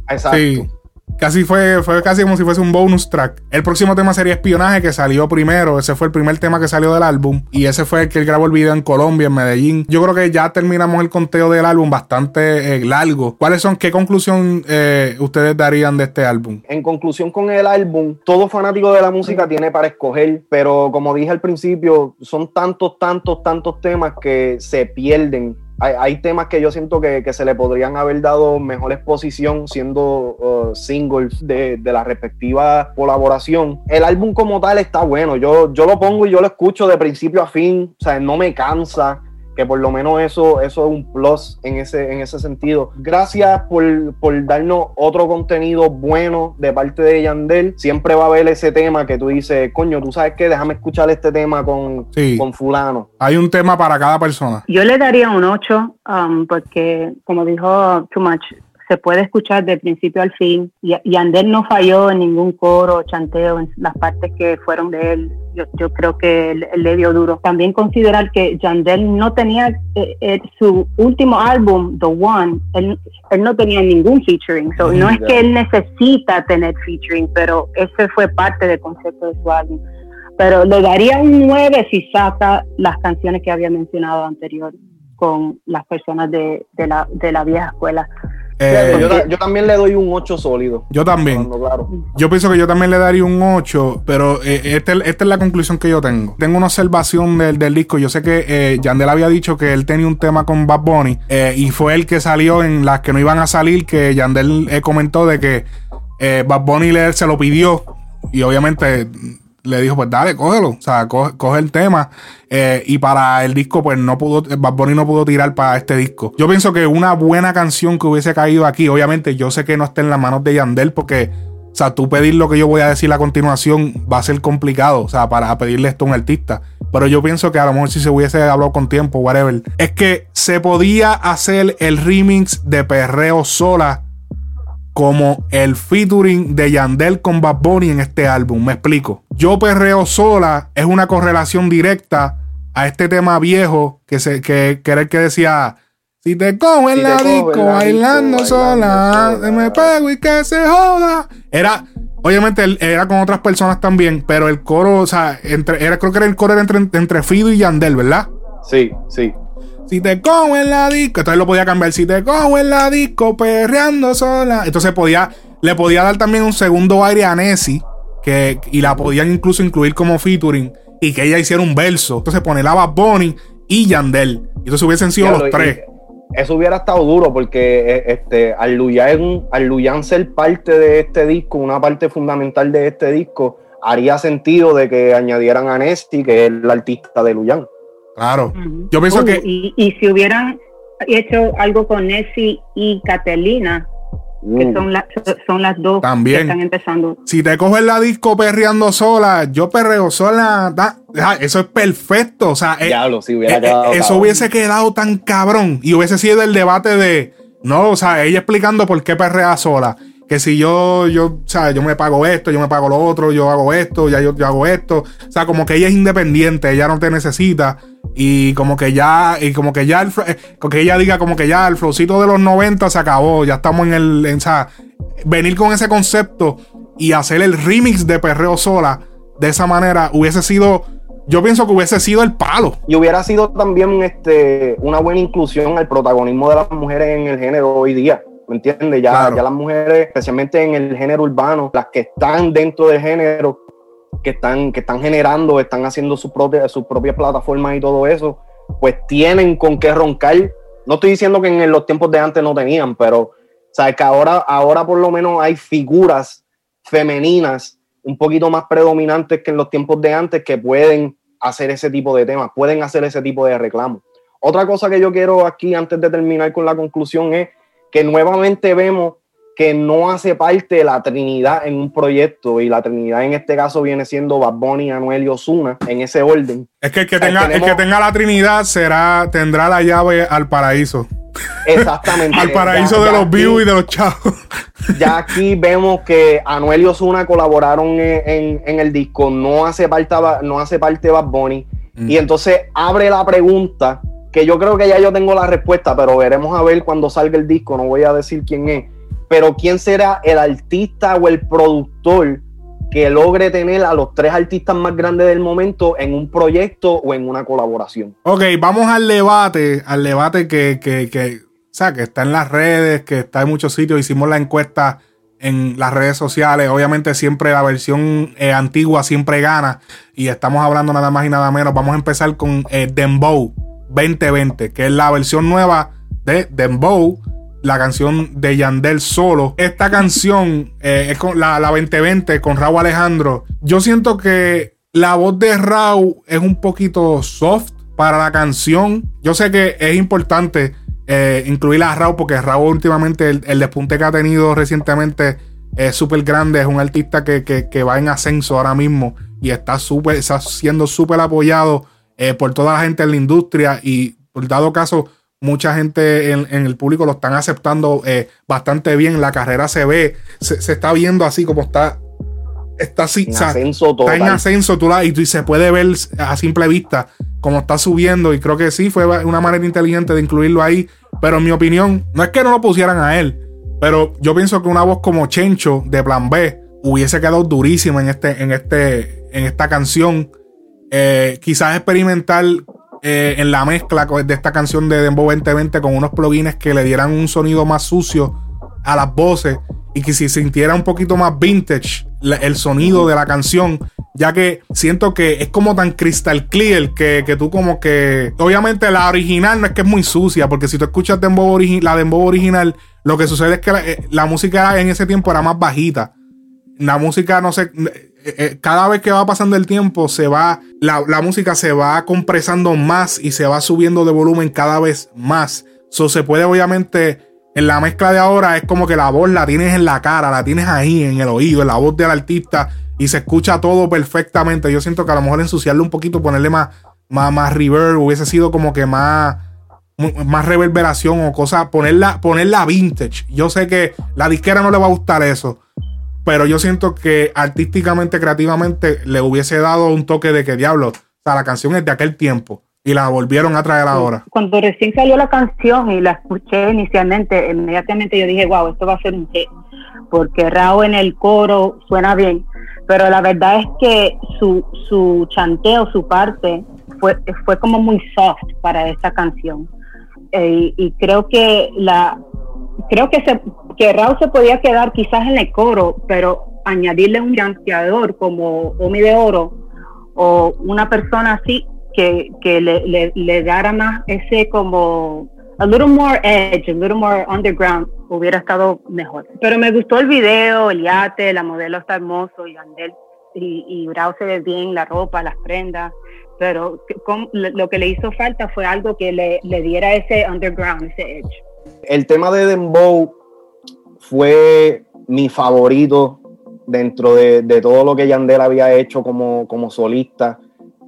Exacto. Casi fue, fue casi como si fuese un bonus track. El próximo tema sería Espionaje, que salió primero. Ese fue el primer tema que salió del álbum. Y ese fue el que él grabó el video en Colombia, en Medellín. Yo creo que ya terminamos el conteo del álbum bastante eh, largo. ¿Cuáles son, qué conclusión eh, ustedes darían de este álbum? En conclusión con el álbum, todo fanático de la música tiene para escoger, pero como dije al principio, son tantos, tantos, tantos temas que se pierden hay, temas que yo siento que, se le podrían haber dado mejor exposición siendo uh, singles de, la respectiva colaboración. El álbum como tal está bueno, yo, yo lo pongo y yo lo escucho de principio a fin, o sea, no me cansa. Que por lo menos eso, eso es un plus en ese, en ese sentido. Gracias por, por darnos otro contenido bueno de parte de Yandel. Siempre va a haber ese tema que tú dices, coño, tú sabes qué, déjame escuchar este tema con, con fulano. Hay un tema para cada persona. Yo le daría un 8 um, porque, como dijo Too Much, se puede escuchar de principio al fin. Y, y Andel no falló en ningún coro, chanteo, en las partes que fueron de él. Yo, creo que él, le dio duro. También considerar que Yandel no tenía eh, eh, su último álbum, The One, él, no tenía ningún featuring. no es que él necesita tener featuring, pero ese fue parte del concepto de su álbum. Pero le daría un 9 si saca las canciones que había mencionado anterior con las personas de, de, la, de la vieja escuela. Eh, yo, también le doy un 8 sólido. Yo también. Yo pienso que yo también le daría un 8, pero eh, este, esta es la conclusión que yo tengo. Tengo una observación del, del disco. Yo sé que eh, Yandel había dicho que él tenía un tema con Bad Bunny y fue el que salió en las que no iban a salir, que Yandel comentó de que Bad Bunny le, se lo pidió y obviamente le dijo, pues dale, cógelo, o sea, coge, el tema. Eh, y para el disco, pues no pudo, Bad Bunny no pudo tirar para este disco. Yo pienso que una buena canción que hubiese caído aquí, obviamente yo sé que no está en las manos de Yandel porque, o sea, tú pedir lo que yo voy a decir a continuación va a ser complicado, o sea, para pedirle esto a un artista. Pero yo pienso que a lo mejor si se hubiese hablado con tiempo, whatever, es que se podía hacer el remix de Perreo Sola como el featuring de Yandel con Bad Bunny en este álbum. Me explico. Yo perreo sola es una correlación directa a este tema viejo que, se, que, que era el que decía. Si te cojo en la disco bailando sola, me pego y que se joda. Era, obviamente, era con otras personas también, pero el coro, o sea, entre, era, creo que era el coro entre, entre Fido y Yandel, ¿verdad? Sí, sí. Si te cojo en la disco, entonces lo podía cambiar. Si te cojo en la disco, perreando sola. Entonces podía, le podía dar también un segundo aire a Nessie, que, y la podían incluso incluir como featuring, y que ella hiciera un verso. Entonces poner a Bad Bunny y Yandel. Y entonces hubiesen sido los tres. Eso hubiera estado duro porque eh, este, al, Luyan, al Luyan ser parte de este disco, una parte fundamental de este disco, haría sentido de que añadieran a Nessie, que es el artista de Luyan. Claro. Yo pienso que. Y, si hubieran hecho algo con Nessie y Catalina, que uh. son, son las dos También. que están empezando. Si te coges la disco perreando sola, yo perreo sola, eso es perfecto. O sea, eh, hubiera eh, eh, eso hubiese quedado tan cabrón y hubiese sido el debate de, no, o sea, ella explicando por qué perrea sola que si yo, yo, o yo me pago esto, yo me pago lo otro, yo hago esto, ya yo, yo, hago esto. O sea, como que ella es independiente, ella no te necesita. Y como que ya, y como que ya, el, eh, que ella diga como que ya el flowcito de los 90 se acabó, ya estamos en el, o sea, venir con ese concepto y hacer el remix de Perreo Sola de esa manera hubiese sido, yo pienso que hubiese sido el palo. Y hubiera sido también este, una buena inclusión al protagonismo de las mujeres en el género hoy día. ¿Me entiendes? Ya, ya las mujeres, especialmente en el género urbano, las que están dentro del género, que están, que están generando, están haciendo sus propias su propia plataformas y todo eso, pues tienen con qué roncar. No estoy diciendo que en los tiempos de antes no tenían, pero sabes que ahora, ahora por lo menos hay figuras femeninas un poquito más predominantes que en los tiempos de antes que pueden hacer ese tipo de temas, pueden hacer ese tipo de reclamos. Otra cosa que yo quiero aquí, antes de terminar con la conclusión, es que nuevamente vemos que no hace parte de la Trinidad en un proyecto y la Trinidad en este caso viene siendo Bad Bunny, Anuel y Osuna en ese orden. Es que el que tenga, el que tenga la Trinidad será tendrá la llave al paraíso. Exactamente. al paraíso de los vivos y de los chavos. ya aquí vemos que Anuel y Osuna colaboraron en, el disco, no hace parte, no hace parte Bad Bunny. Mm. Y entonces abre la pregunta que yo creo que ya yo tengo la respuesta, pero veremos a ver cuando salga el disco, no voy a decir quién es, pero quién será el artista o el productor que logre tener a los tres artistas más grandes del momento en un proyecto o en una colaboración. Ok, vamos al debate, al debate que, que, que, o sea, que está en las redes, que está en muchos sitios, hicimos la encuesta en las redes sociales. Obviamente siempre la versión eh, antigua siempre gana. Y estamos hablando nada más y nada menos. Vamos a empezar con eh, Dembow. 2020, que es la versión nueva de Dembow, la canción de Yandel solo. Esta canción eh, es con la, 2020 con Raúl Alejandro. Yo siento que la voz de Raúl es un poquito soft. para la canción, yo sé que es importante eh, incluir a Raúl porque Raúl últimamente el, despunte que ha tenido recientemente es súper grande, es un artista que, va en ascenso ahora mismo y está, super, está siendo súper apoyado eh, por toda la gente en la industria y por dado caso mucha gente en, el público lo están aceptando eh, bastante bien, la carrera se ve, se, se está viendo así como está está así, en ascenso está en ascenso tú la, y, se puede ver a simple vista como está subiendo. Y creo que sí fue una manera inteligente de incluirlo ahí, pero en mi opinión no es que no lo pusieran a él, pero yo pienso que una voz como Chencho de Plan B hubiese quedado durísima en este en este en esta canción. Eh, quizás experimentar eh, en la mezcla de esta canción de Dembo 2020 con unos plugins que le dieran un sonido más sucio a las voces y que si sintiera un poquito más vintage el sonido de la canción, ya que siento que es como tan crystal clear que, tú como que, obviamente la original no es que es muy sucia, porque si tú escuchas Dembow la Dembow original, lo que sucede es que eh, la, música en ese tiempo era más bajita. La música, no sé, eh, eh, cada vez que va pasando el tiempo, se va, la, la, música se va compresando más y se va subiendo de volumen cada vez más. So, se puede obviamente en la mezcla de ahora es como que la voz la tienes en la cara, la tienes ahí en el oído, en la voz del artista y se escucha todo perfectamente. Yo siento que a lo mejor ensuciarle un poquito, ponerle más, más, más reverb, hubiese sido como que más, más reverberación o cosas, ponerla, ponerla vintage. Yo sé que la disquera no le va a gustar eso, pero yo siento que artísticamente, creativamente, le hubiese dado un toque de que diablo, o sea, la canción es de aquel tiempo y la volvieron a traer ahora. Cuando recién salió la canción y la escuché inicialmente, inmediatamente yo dije, wow, esto va a ser un hit, porque Rao en el coro suena bien, pero la verdad es que su, su chanteo, su parte, fue, fue como muy soft para esta canción. Eh, y creo que la creo que se que Rao se podía quedar quizás en el coro, pero añadirle un chanteador como Omi de Oro o una persona así que, que le, le, le, más ese como a little more edge, a little more underground, hubiera estado mejor. Pero me gustó el video, el yate, la modelo está hermoso y Andel y, y Bravo se ve bien, la ropa, las prendas, pero lo que le hizo falta fue algo que le, le diera ese underground, ese edge. El tema de Dembow fue mi favorito dentro de, de, todo lo que Yandel había hecho como, como solista.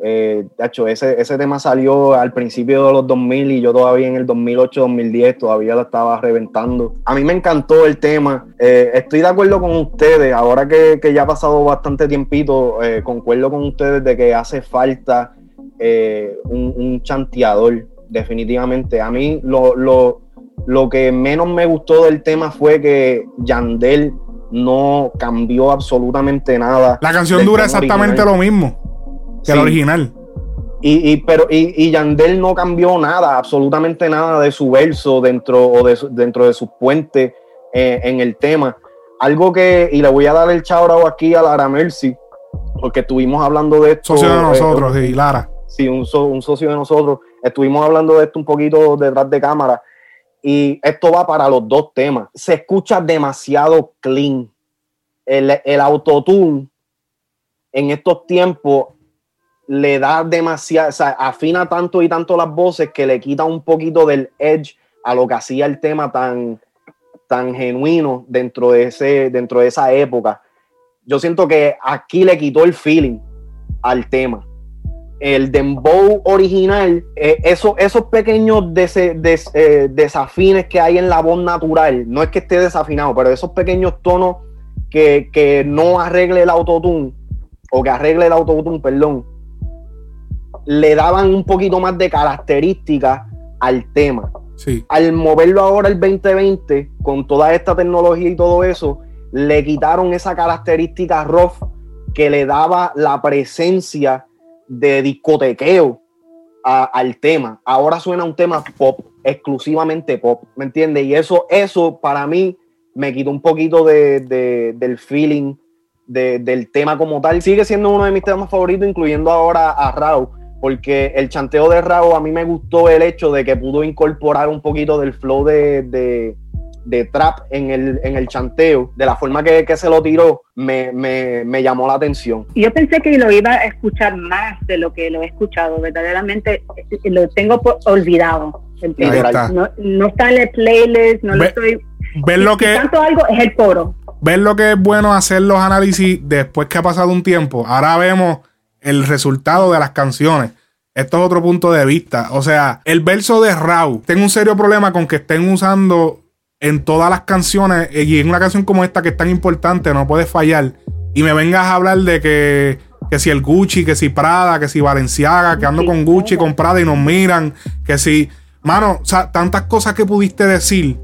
Eh, hecho, ese, ese tema salió al principio de los 2000 y yo todavía en el 2008-2010 todavía lo estaba reventando. A mí me encantó el tema. Eh, estoy de acuerdo con ustedes, ahora que, que ya ha pasado bastante tiempito, eh, concuerdo con ustedes de que hace falta un, un, chanteador, definitivamente. A mí lo, lo, lo que menos me gustó del tema fue que Yandel no cambió absolutamente nada. La canción dura exactamente lo mismo que el original. Y, y, pero, y, y, Yandel no cambió nada, absolutamente nada de su verso dentro, o de dentro de sus puentes eh, en el tema. Algo que, y le voy a dar el chao aquí a Lara Mercy, porque estuvimos hablando de esto. Socio de nosotros, eh, sí, Lara. Sí, un, un socio de nosotros. Estuvimos hablando de esto un poquito detrás de cámara. Y esto va para los dos temas. Se escucha demasiado clean. El, el autotune en estos tiempos le da demasiado, o sea, afina tanto y tanto las voces que le quita un poquito del edge a lo que hacía el tema tan, tan genuino dentro de, ese, dentro de esa época. Yo siento que aquí le quitó el feeling al tema. El dembow original, eh, esos, esos pequeños eh, desafines que hay en la voz natural, no es que esté desafinado, pero esos pequeños tonos que, que no arregle el autotune, o que arregle el autotune, perdón, le daban un poquito más de características al tema. Sí. Al moverlo ahora el 2020, con toda esta tecnología y todo eso, le quitaron esa característica rough que le daba la presencia de discotequeo al tema. Ahora suena un tema pop, exclusivamente pop, ¿me entiendes? Y eso, eso para mí me quitó un poquito de, del feeling del tema como tal. Sigue siendo uno de mis temas favoritos, incluyendo ahora a Raúl porque el chanteo de Rao a mí me gustó el hecho de que pudo incorporar un poquito del flow de, de trap en el, en el chanteo, de la forma que, que se lo tiró, me, me, me, llamó la atención. Yo pensé que lo iba a escuchar más de lo que lo he escuchado, verdaderamente eh, lo tengo olvidado. No, no, está en el playlist, no lo estoy... Ver lo que... tanto algo es el coro. Ver lo que es bueno hacer los análisis después que ha pasado un tiempo. Ahora vemos el resultado de las canciones. Esto es otro punto de vista. O sea, el verso de Raw. Tengo un serio problema con que estén usando en todas las canciones. Y en una canción como esta que es tan importante, no puedes fallar. Y me vengas a hablar de que, que si el Gucci, que si Prada, que si Valenciaga, que ando con Gucci, con Prada y nos miran. Que si. Mano, o sea, tantas cosas que pudiste decir.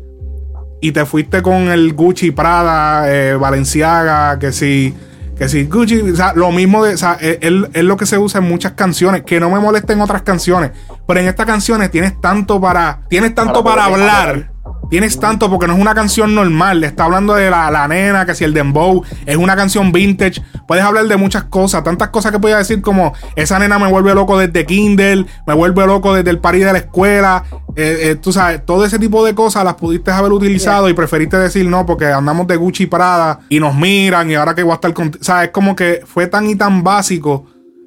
Y te fuiste con el Gucci, Prada, eh, Valenciaga, que si que si Gucci, o sea, lo mismo de, o sea, es, lo que se usa en muchas canciones, que no me molesta en otras canciones, pero en estas canciones tienes tanto para, tienes tanto para, hablar Tienes tanto porque no es una canción normal. Le está hablando de la, nena, que si el dembow es una canción vintage. Puedes hablar de muchas cosas, tantas cosas que podía decir como esa nena me vuelve loco desde Kindle, me vuelve loco desde el party de la escuela. Eh, eh, tú sabes, todo ese tipo de cosas las pudiste haber utilizado y preferiste decir no porque andamos de Gucci Prada y nos miran y ahora que voy a estar con... O sea, es como que fue tan y tan básico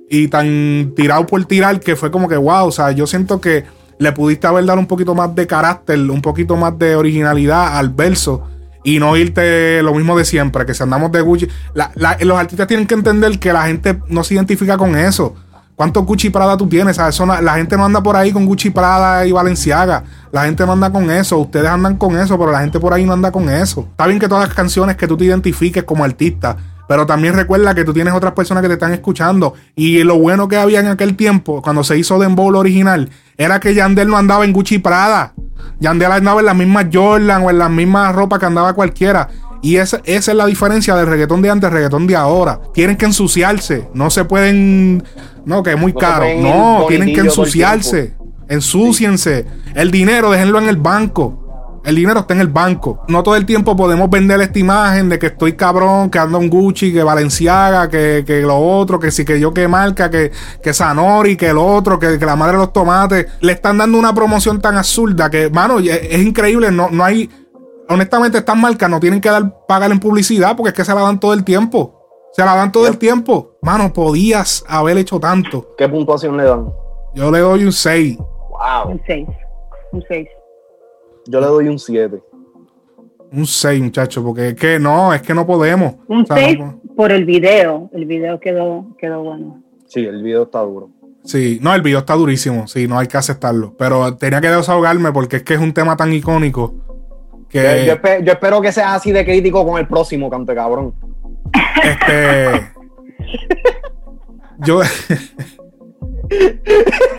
y tan tirado por tirar que fue como que wow, o sea, yo siento que le pudiste haber dado un poquito más de carácter, un poquito más de originalidad al verso y no irte lo mismo de siempre, que si andamos de Gucci. los artistas tienen que entender que la gente no se identifica con eso. ¿Cuántos Gucci Prada tú tienes? la gente no anda por ahí con Gucci Prada y Valenciaga. La gente no anda con eso. Ustedes andan con eso, pero la gente por ahí no anda con eso. Está bien que todas las canciones que tú te identifiques como artista pero también recuerda que tú tienes otras personas que te están escuchando. Y lo bueno que había en aquel tiempo, cuando se hizo Dembow original, era que Yandel no andaba en Gucci Prada. Yandel andaba en las mismas Jordan o en las mismas ropas que andaba cualquiera. Y esa, esa es la diferencia del reggaetón de antes, reggaetón de ahora. Tienen que ensuciarse. No se pueden. No, que es muy caro. No, tienen que ensuciarse. Ensúciense. El dinero, déjenlo en el banco. El dinero está en el banco. No todo el tiempo podemos vender esta imagen de que estoy cabrón, que ando en Gucci, que Valenciaga, que, que lo otro, que sí que yo que marca, que, que Sanori, que el otro, que, la madre de los tomates. Le están dando una promoción tan absurda que, mano, es, increíble. No, no hay. Honestamente, estas marcas no tienen que dar pagar en publicidad porque es que se la dan todo el tiempo. Se la dan todo el tiempo. Mano, podías haber hecho tanto. ¿Qué puntuación le dan? Yo le doy un 6. Wow. Un 6. Un 6. Yo le doy un 7. Un 6, muchacho, porque es que no, es que no podemos. Un 6 por el video. El video quedó, quedó bueno. Sí, el video está duro. Sí, no, el video está durísimo, sí, no hay que aceptarlo. Pero tenía que desahogarme porque es que es un tema tan icónico que. Yo, espero que sea así de crítico con el próximo, cante cabrón. Este. yo.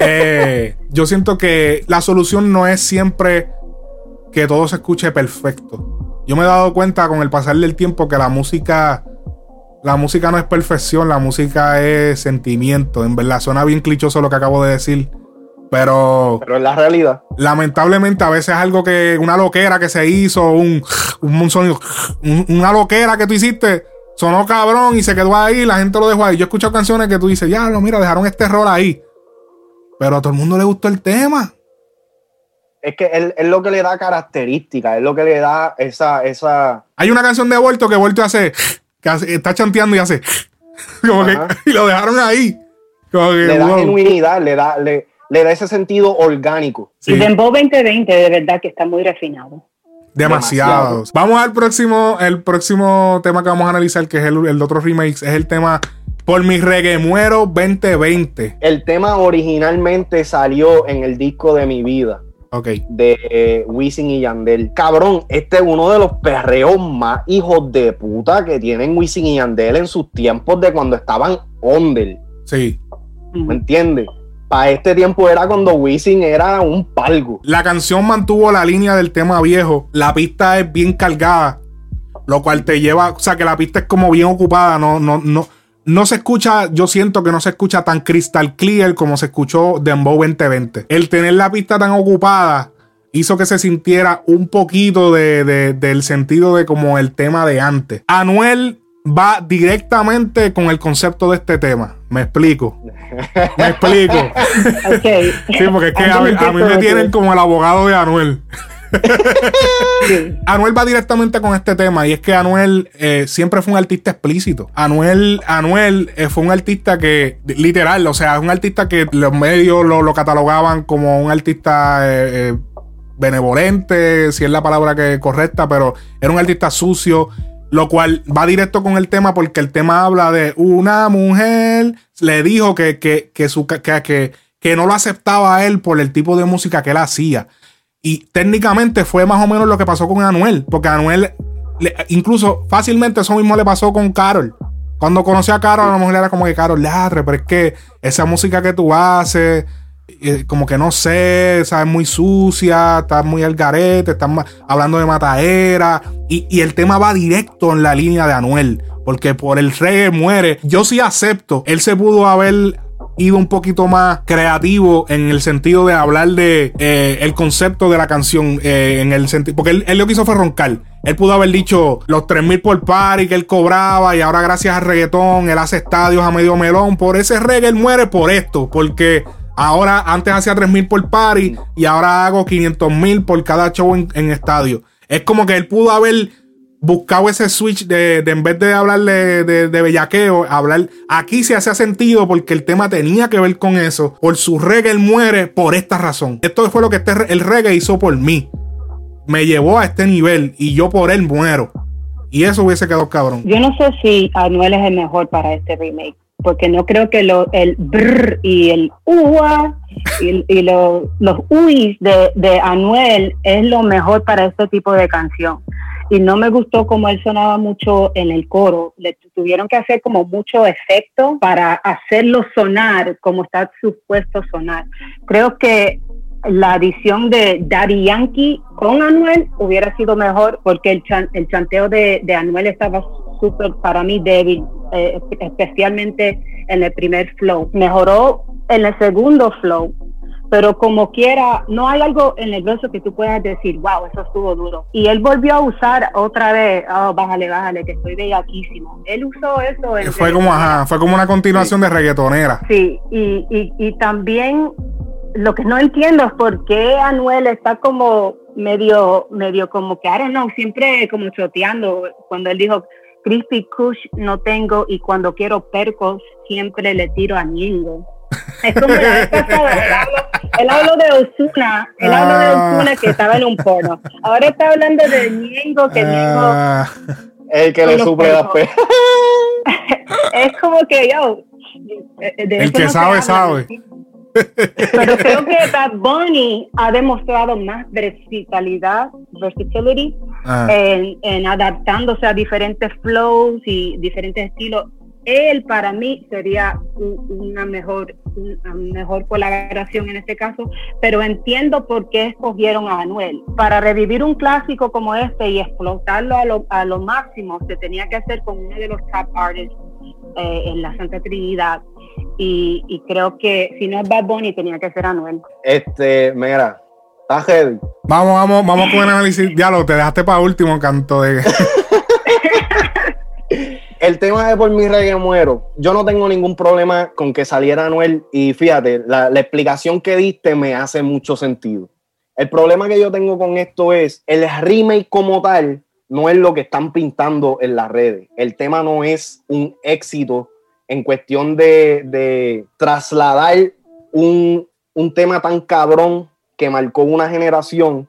Eh, yo siento que la solución no es siempre que todo se escuche perfecto. Yo me he dado cuenta con el pasar del tiempo que la música, la música no es perfección, la música es sentimiento. En verdad, suena bien clichoso lo que acabo de decir. Pero. Pero es la realidad. Lamentablemente, a veces algo que. Una loquera que se hizo, un, un, sonido. una loquera que tú hiciste. Sonó cabrón y se quedó ahí. La gente lo dejó ahí. Yo he escuchado canciones que tú dices, ya, no, mira, dejaron este error ahí. Pero a todo el mundo le gustó el tema es que es lo que le da característica, es lo que le da esa, esa. Hay una canción de Vuelto que Vuelto hace, que está chanteando y hace. Como que, y lo dejaron ahí. le da genuinidad, le da, le, da ese sentido orgánico. Y Dembow 2020, de verdad que está muy refinado. Demasiados. Vamos al próximo, el próximo tema que vamos a analizar, que es el, el otro remake, es el tema Por mi reggae muero 2020. El tema originalmente salió en el disco de mi vida de Wisin y Yandel. Cabrón, este es uno de los perreos más hijos de puta que tienen Wisin y Yandel en sus tiempos de cuando estaban under. Sí. ¿Me entiendes? Para este tiempo era cuando Wisin era un palgo. La canción mantuvo la línea del tema viejo. La pista es bien cargada. Lo cual te lleva, o sea, que la pista es como bien ocupada. No, no, no no se escucha, yo siento que no se escucha tan crystal clear como se escuchó Dembow 2020. El tener la pista tan ocupada hizo que se sintiera un poquito de, del sentido de como el tema de antes. Anuel va directamente con el concepto de este tema. Me explico. Me explico. Sí, porque es que a mí, me tienen como el abogado de Anuel. Anuel va directamente con este tema y es que Anuel eh, siempre fue un artista explícito. Anuel, Anuel eh, fue un artista que, literal, o sea, es un artista que los medios lo, catalogaban como un artista eh, benevolente, si es la palabra que correcta, pero era un artista sucio. Lo cual va directo con el tema porque el tema habla de una mujer le dijo que, que, que, que no lo aceptaba a él por el tipo de música que él hacía. Y técnicamente fue más o menos lo que pasó con Anuel, porque Anuel, incluso fácilmente eso mismo le pasó con Carol. Cuando conocí a Carol, a lo mejor era como que Carol, ladre, pero es que esa música que tú haces, eh, como que no sé, sabes, muy sucia, estás muy al garete, estás hablando de mataera. Y, y, el tema va directo en la línea de Anuel, porque por el reggae muere. Yo sí acepto, él se pudo haber ido un poquito más creativo en el sentido de hablar de eh, el concepto de la canción eh, en el sentido porque él, lo que hizo fue roncar. Él pudo haber dicho los 3000 por par y que él cobraba y ahora gracias al reggaetón él hace estadios a medio melón. Por ese reggae él muere por esto porque ahora antes hacía 3000 por party y ahora hago 500 mil por cada show en estadio. Es como que él pudo haber buscado ese switch de, en vez de hablarle de, de, bellaqueo, hablar. Aquí se hacía sentido porque el tema tenía que ver con eso. Por su reggae él muere por esta razón. Esto fue lo que este, el reggae hizo por mí. Me llevó a este nivel y yo por él muero. Y eso hubiese quedado cabrón. Yo no sé si Anuel es el mejor para este remake. Porque no creo que lo, el brr y el ua y, los uis de, de Anuel es lo mejor para este tipo de canción y no me gustó como él sonaba mucho en el coro. Le tuvieron que hacer como mucho efecto para hacerlo sonar como está supuesto sonar. Creo que la adición de Daddy Yankee con Anuel hubiera sido mejor porque el, el chanteo de, de Anuel estaba súper para mí débil, eh, especialmente en el primer flow. Mejoró en el segundo flow, pero como quiera, no hay algo en el verso que tú puedas decir, wow, eso estuvo duro. Y él volvió a usar otra vez, oh, bájale, bájale, que estoy bellaquísimo. Él usó eso. En fue como, ajá, fue como una continuación de reggaetonera. Sí, y, y, y también lo que no entiendo es por qué Anuel está como medio, medio como que, don't know, siempre como choteando cuando él dijo, Crispy Kush no tengo y cuando quiero percos siempre le tiro a Ñengo. Es como la vez pasada, él habló, de Osuna, él habló de ah. Osuna que estaba en un porno. Ahora está hablando de Ñengo, que Ñengo... Ah. el que le suple la fe. es como que yo... el que sabe, sabe. Pero creo que Bad Bunny ha demostrado más versatilidad, versatility, ah. en, en, adaptándose a diferentes flows y diferentes estilos él para mí sería una mejor, una mejor colaboración en este caso, pero entiendo por qué escogieron a Anuel. Para revivir un clásico como este y explotarlo a lo, a lo máximo, se tenía que hacer con uno de los top artists eh, en la Santa Trinidad. Y, creo que si no es Bad Bunny, tenía que ser Anuel. Este, mira, heavy. Vamos, vamos, vamos con el análisis. Ya lo te dejaste para último, canto de. el tema de por mi reggae muero, yo no tengo ningún problema con que saliera Anuel y fíjate, la, explicación que diste me hace mucho sentido. El problema que yo tengo con esto es el remake como tal no es lo que están pintando en las redes. El tema no es un éxito en cuestión de, trasladar un, un tema tan cabrón que marcó una generación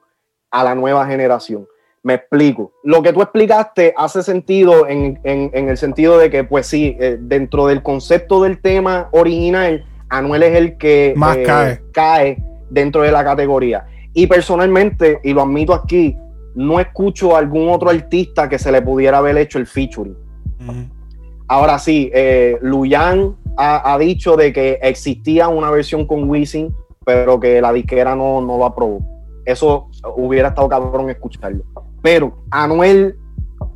a la nueva generación. Me explico. Lo que tú explicaste hace sentido en, el sentido de que, pues sí, eh, dentro del concepto del tema original, Anuel es el que más eh, cae. dentro de la categoría. Y personalmente, y lo admito aquí, no escucho a algún otro artista que se le pudiera haber hecho el featuring. Ahora sí, eh, Luyan ha, dicho de que existía una versión con Wisin, pero que la disquera no, no lo aprobó. Eso hubiera estado cabrón escucharlo pero Anuel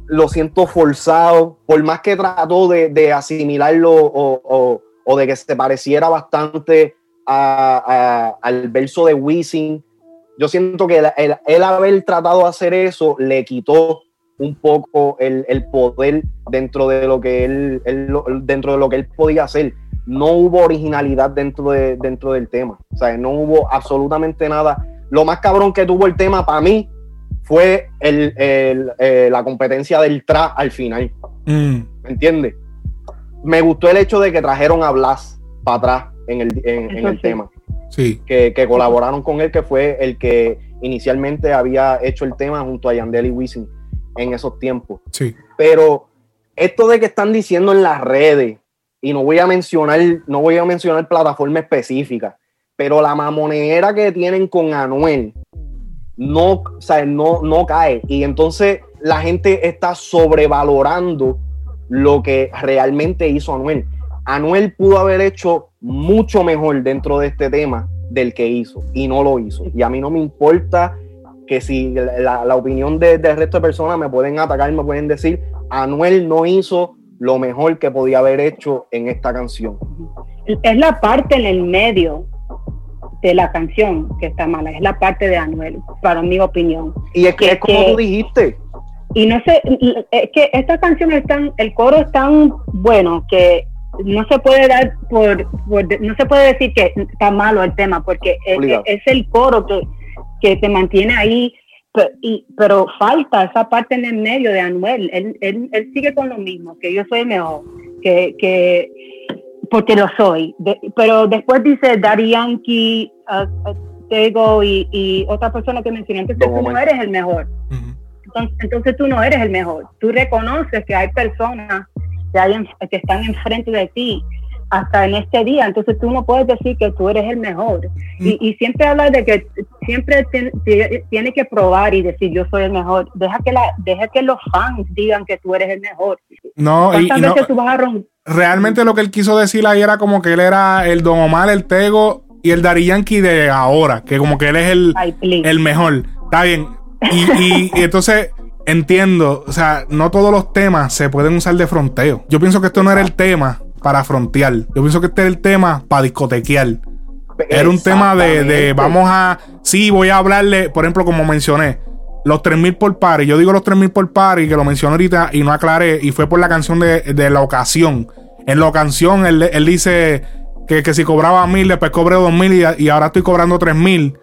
lo siento forzado, por más que trató de, asimilarlo o, de que se pareciera bastante al verso de Wisin, yo siento que el, haber tratado de hacer eso le quitó un poco el, poder dentro de lo que él, dentro de lo que él podía hacer. No hubo originalidad dentro, de, dentro del tema. O sea, no hubo absolutamente nada. Lo más cabrón que tuvo el tema para mí fue el, el, eh, la competencia del tra al final. Mm, ¿Me entiendes? Me gustó el hecho de que trajeron a Blas para atrás en el, en- el sí. tema. sí. Que, que colaboraron con él, que fue el que inicialmente había hecho el tema junto a Yandel y Wisin en esos tiempos. Sí. Pero esto de que están diciendo en las redes, y no voy a mencionar, no voy a mencionar plataforma específica, pero la mamonera que tienen con Anuel no, o no, no cae. Y entonces la gente está sobrevalorando lo que realmente hizo Anuel. Anuel pudo haber hecho mucho mejor dentro de este tema del que hizo y no lo hizo. Y a mí no me importa que si la, la opinión de- del resto de personas me pueden atacar, me pueden decir, Anuel no hizo lo mejor que podía haber hecho en esta canción. Es la parte en el medio de la canción que está mala, es la parte de Anuel, para mi opinión. Y es que Que- es como que- tú dijiste, Y no sé, es que esta canción es tan, el coro es tan bueno que no se puede dar por, por- no se puede decir que está malo el tema, porque es, Obligado. es el coro que, que te mantiene ahí, pero, y, pero falta esa parte en el medio de Anuel. Él, él, él sigue con lo mismo, que yo soy el mejor, que, que porque lo soy. De- pero después dice Daddy Yankee, uh, uh, Tego y, y otra persona que mencioné, entonces Don tú no eres el mejor. Entonces, entonces tú no eres el mejor. Tú reconoces que hay personas que, hay en- que están enfrente de ti hasta en este día. Entonces tú no puedes decir que tú eres el mejor. Y, y siempre hablas de que siempre tien- tie- tiene que probar y decir yo soy el mejor. Deja que, la, deja que los fans digan que tú eres el mejor. No, y, ¿Cuántas y no, tú vas a romper? realmente lo que él quiso decir ahí era como que él era el Don Omar, el Tego y el Dari Yankee de ahora, que como que él es el, Ay, el mejor. Está bien. Y, y- y entonces entiendo, o sea, no todos los temas se pueden usar de fronteo. Yo pienso que esto no era el tema para frontear. Yo pienso que este era el tema para discotequear. Era un tema de, de vamos a. Sí, voy a hablarle, por ejemplo, como mencioné, los 3000 por par. Yo digo los 3000 por par y que lo mencioné ahorita y no aclaré. Y fue por la canción de, de la ocasión. En la ocasión, él, él dice que, que si cobraba 1000, después cobré 2000 y, y ahora estoy cobrando 3000.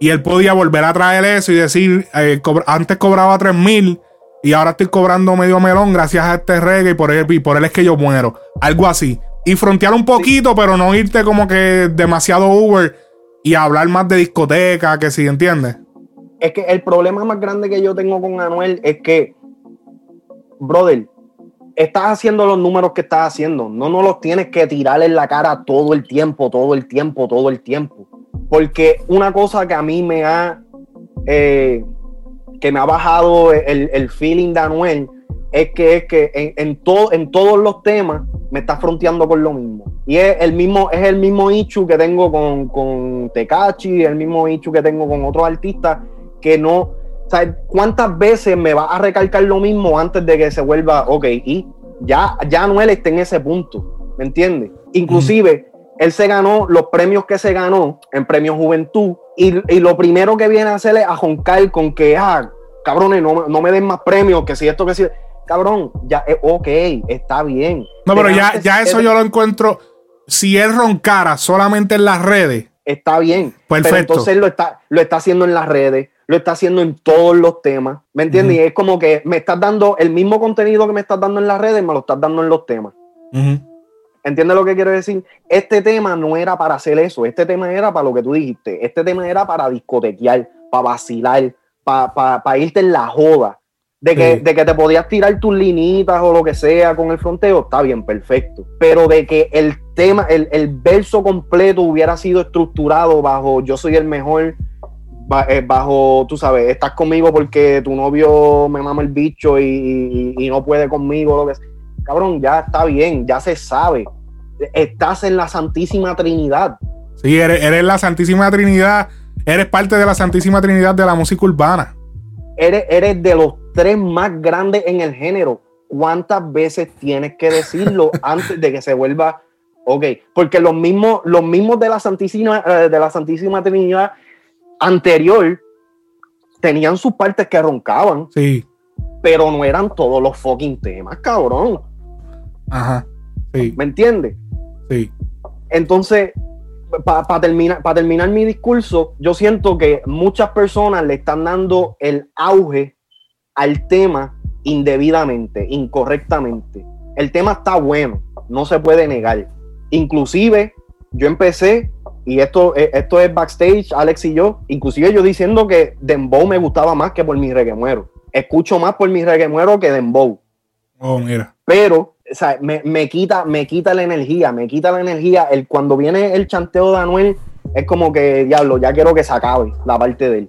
Y él podía volver a traer eso y decir, eh, antes cobraba 3000 y ahora estoy cobrando medio melón gracias a este reggae y por él, y por él es que yo muero. Algo así. Y frontear un poquito, pero no irte como que demasiado Uber y hablar más de discoteca, que si entiendes. Es que el problema más grande que yo tengo con Anuel es que, brother, estás haciendo los números que estás haciendo. No nos los tienes que tirar en la cara todo el tiempo, todo el tiempo, todo el tiempo. Porque una cosa que a mí me ha, eh, que me ha bajado el, el feeling de Anuel es que es que en, todo, en todos los temas me está fronteando con lo mismo. Y es el mismo, es el mismo que tengo con, con Tecachi, el mismo issue que tengo con otros artistas que no. ¿Sabes? ¿Cuántas veces me va a recalcar lo mismo antes de que se vuelva, ok, y ya, ya Anuel está en ese punto, ¿me entiendes? Inclusive, él se ganó los premios que se ganó en Premio Juventud y, y lo primero que viene a hacer es a joncar con que, ah, cabrones, no, no me den más premios, que si esto, que si... Cabrón, ya, eh, ok, está bien. No, pero ya, ya eso yo lo encuentro. Si él roncara solamente en las redes, está bien. Perfecto. Pero entonces lo está, lo está haciendo en las redes, lo está haciendo en todos los temas. ¿Me entiendes? Y es como que me estás dando el mismo contenido que me estás dando en las redes, me lo estás dando en los temas. ujú, ¿Entiendes lo que quiero decir? Este tema no era para hacer eso, este tema era para lo que tú dijiste, este tema era para discotequear, para vacilar, para irte en la joda. De que, Sí. de que te podías tirar tus linitas o lo que sea con el fronteo, está bien, perfecto. Pero de que el tema, el, el verso completo hubiera sido estructurado bajo yo soy el mejor, bajo, tú sabes, estás conmigo porque tu novio me mama el bicho y, y- y no puede conmigo, lo que sea. Cabrón, ya está bien, ya se sabe. Estás en la Santísima Trinidad. Sí, eres, eres la Santísima Trinidad. Eres parte de la Santísima Trinidad de la música urbana. Eres, eres de los tres más grandes en el género. ¿Cuántas veces tienes que decirlo antes de que se vuelva ok? Porque los mismos, los mismos de la Santísima, eh, de la Santísima Trinidad anterior tenían sus partes que roncaban, Sí, pero no eran todos los fucking temas, cabrón. ajá. Sí, ¿Me entiendes? sí. Entonces, para terminar, para terminar mi discurso, yo siento que muchas personas le están dando el auge al tema indebidamente, incorrectamente. El tema está bueno, no se puede negar. Inclusive, yo empecé, y esto, eh, esto es backstage, Alex y yo, inclusive yo diciendo que Dembow me gustaba más que por mi reguemuero. Escucho más por mi reguemuero que Dembow. Oh, mira. Pero o sea, me, me, quita, me quita la energía, me quita la energía. El, cuando viene el chanteo de Anuel, es como que, diablo, ya quiero que se acabe la parte de él.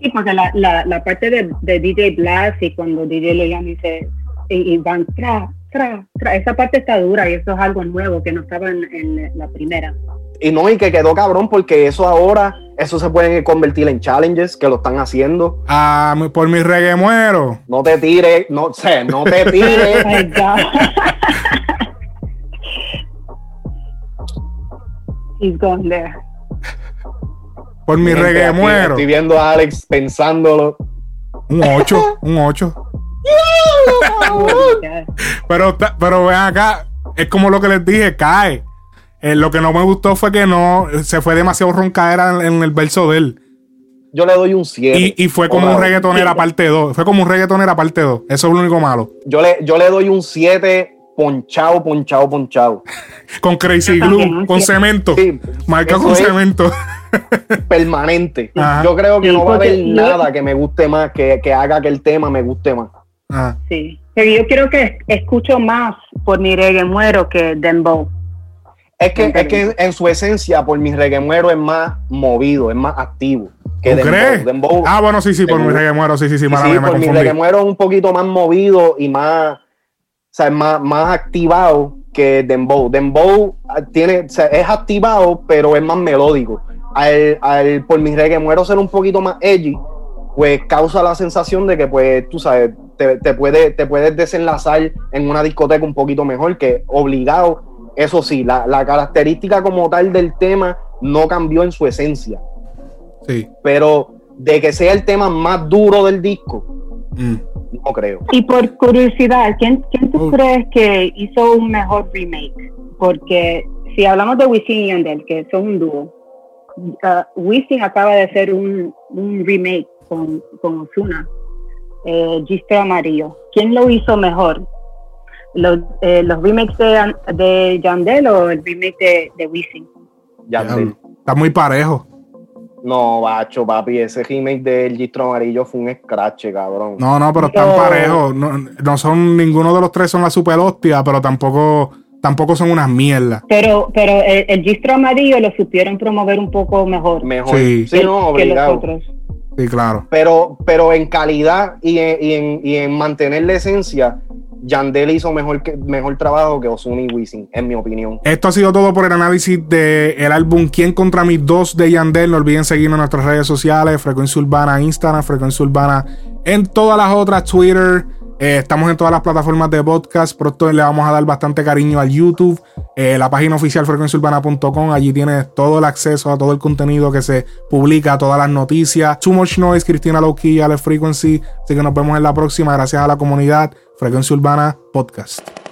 Sí, porque la, la, la parte de, de, DJ Blast y cuando DJ Leon dice, y, van tra, tra, tra, esa parte está dura y eso es algo nuevo que no estaba en, en la primera. Y no, y que quedó cabrón porque eso ahora, eso se puede convertir en challenges que lo están haciendo. Ah, por mi reggae muero. No te tires, no sé, no te tires. He's gone there. Por mi reggae muero. Estoy viendo a Alex pensándolo. Un 8, un 8. pero, pero ven acá, es como lo que les dije, cae. Eh, lo que no me gustó fue que no se fue demasiado roncadera en, el verso de él. Yo le doy un 7. Y, fue como un reggaetonera parte 2. Fue como un reggaetonera parte 2. Eso es lo único malo. Yo le, yo le doy un 7 ponchado, ponchado, ponchado. con Crazy Glue, con cemento. Sí, Marca con cemento. permanente. Yo creo que no va a haber nada que me guste más, que, que, haga que el tema me guste más. Sí. Pero yo creo que escucho más por mi reggae muero que Dembow. Es que, es que en su esencia, por mi reguemuero es más movido, es más activo. Que Dembow. ah, bueno, sí, sí, por mi reguemuero, sí, sí, sí, sí, por mi reguemuero es un poquito más movido y más, o sea, más, más activado que Dembow. Dembow ah, tiene, o sea, es activado, pero es más melódico. Al, al por mi reguemuero ser un poquito más edgy, pues causa la sensación de que, pues, tú sabes, te, te, puede, te puedes desenlazar en una discoteca un poquito mejor que obligado eso sí, la, característica como tal del tema no cambió en su esencia. Sí. Pero de que sea el tema más duro del disco, mm. no creo. Y por curiosidad, ¿quién, quién tú crees que hizo un mejor remake? Porque si hablamos de Wisin y Yandel, que son un dúo, uh, Wisin acaba de hacer un, remake con, con Ozuna, eh, Gistro Amarillo. ¿Quién lo hizo mejor? Los, eh, los remakes de, de Yandel o el remake de, de Wisin. Yandel. Está muy parejo. No, bacho, papi, ese remake del Gistro Amarillo fue un scratch, cabrón. No, no, pero están parejos. No, son, ninguno de los tres son la super hostia, pero tampoco, tampoco son unas mierdas. Pero, pero el, Gistro Amarillo lo supieron promover un poco mejor. Mejor. Sí, sí no, obligado. los otros. Sí, claro. Pero, pero en calidad y en, y en mantener la esencia, Yandel hizo mejor, que, mejor trabajo que Ozuna y Wisin, en mi opinión. Esto ha sido todo por el análisis del álbum Quién contra mis dos de Yandel. No olviden seguirnos en nuestras redes sociales, Frecuencia Urbana Instagram, Frecuencia Urbana en todas las otras, Twitter. Eh, estamos en todas las plataformas de podcast. Pronto le vamos a dar bastante cariño al YouTube. Eh, la página oficial frecuenciaurbana.com. Allí tienes todo el acceso a todo el contenido que se publica, todas las noticias. Too Much Noise, Cristina Lowkey, Ale Frequency. Así que nos vemos en la próxima. Gracias a la comunidad. Frecuencia Urbana Podcast.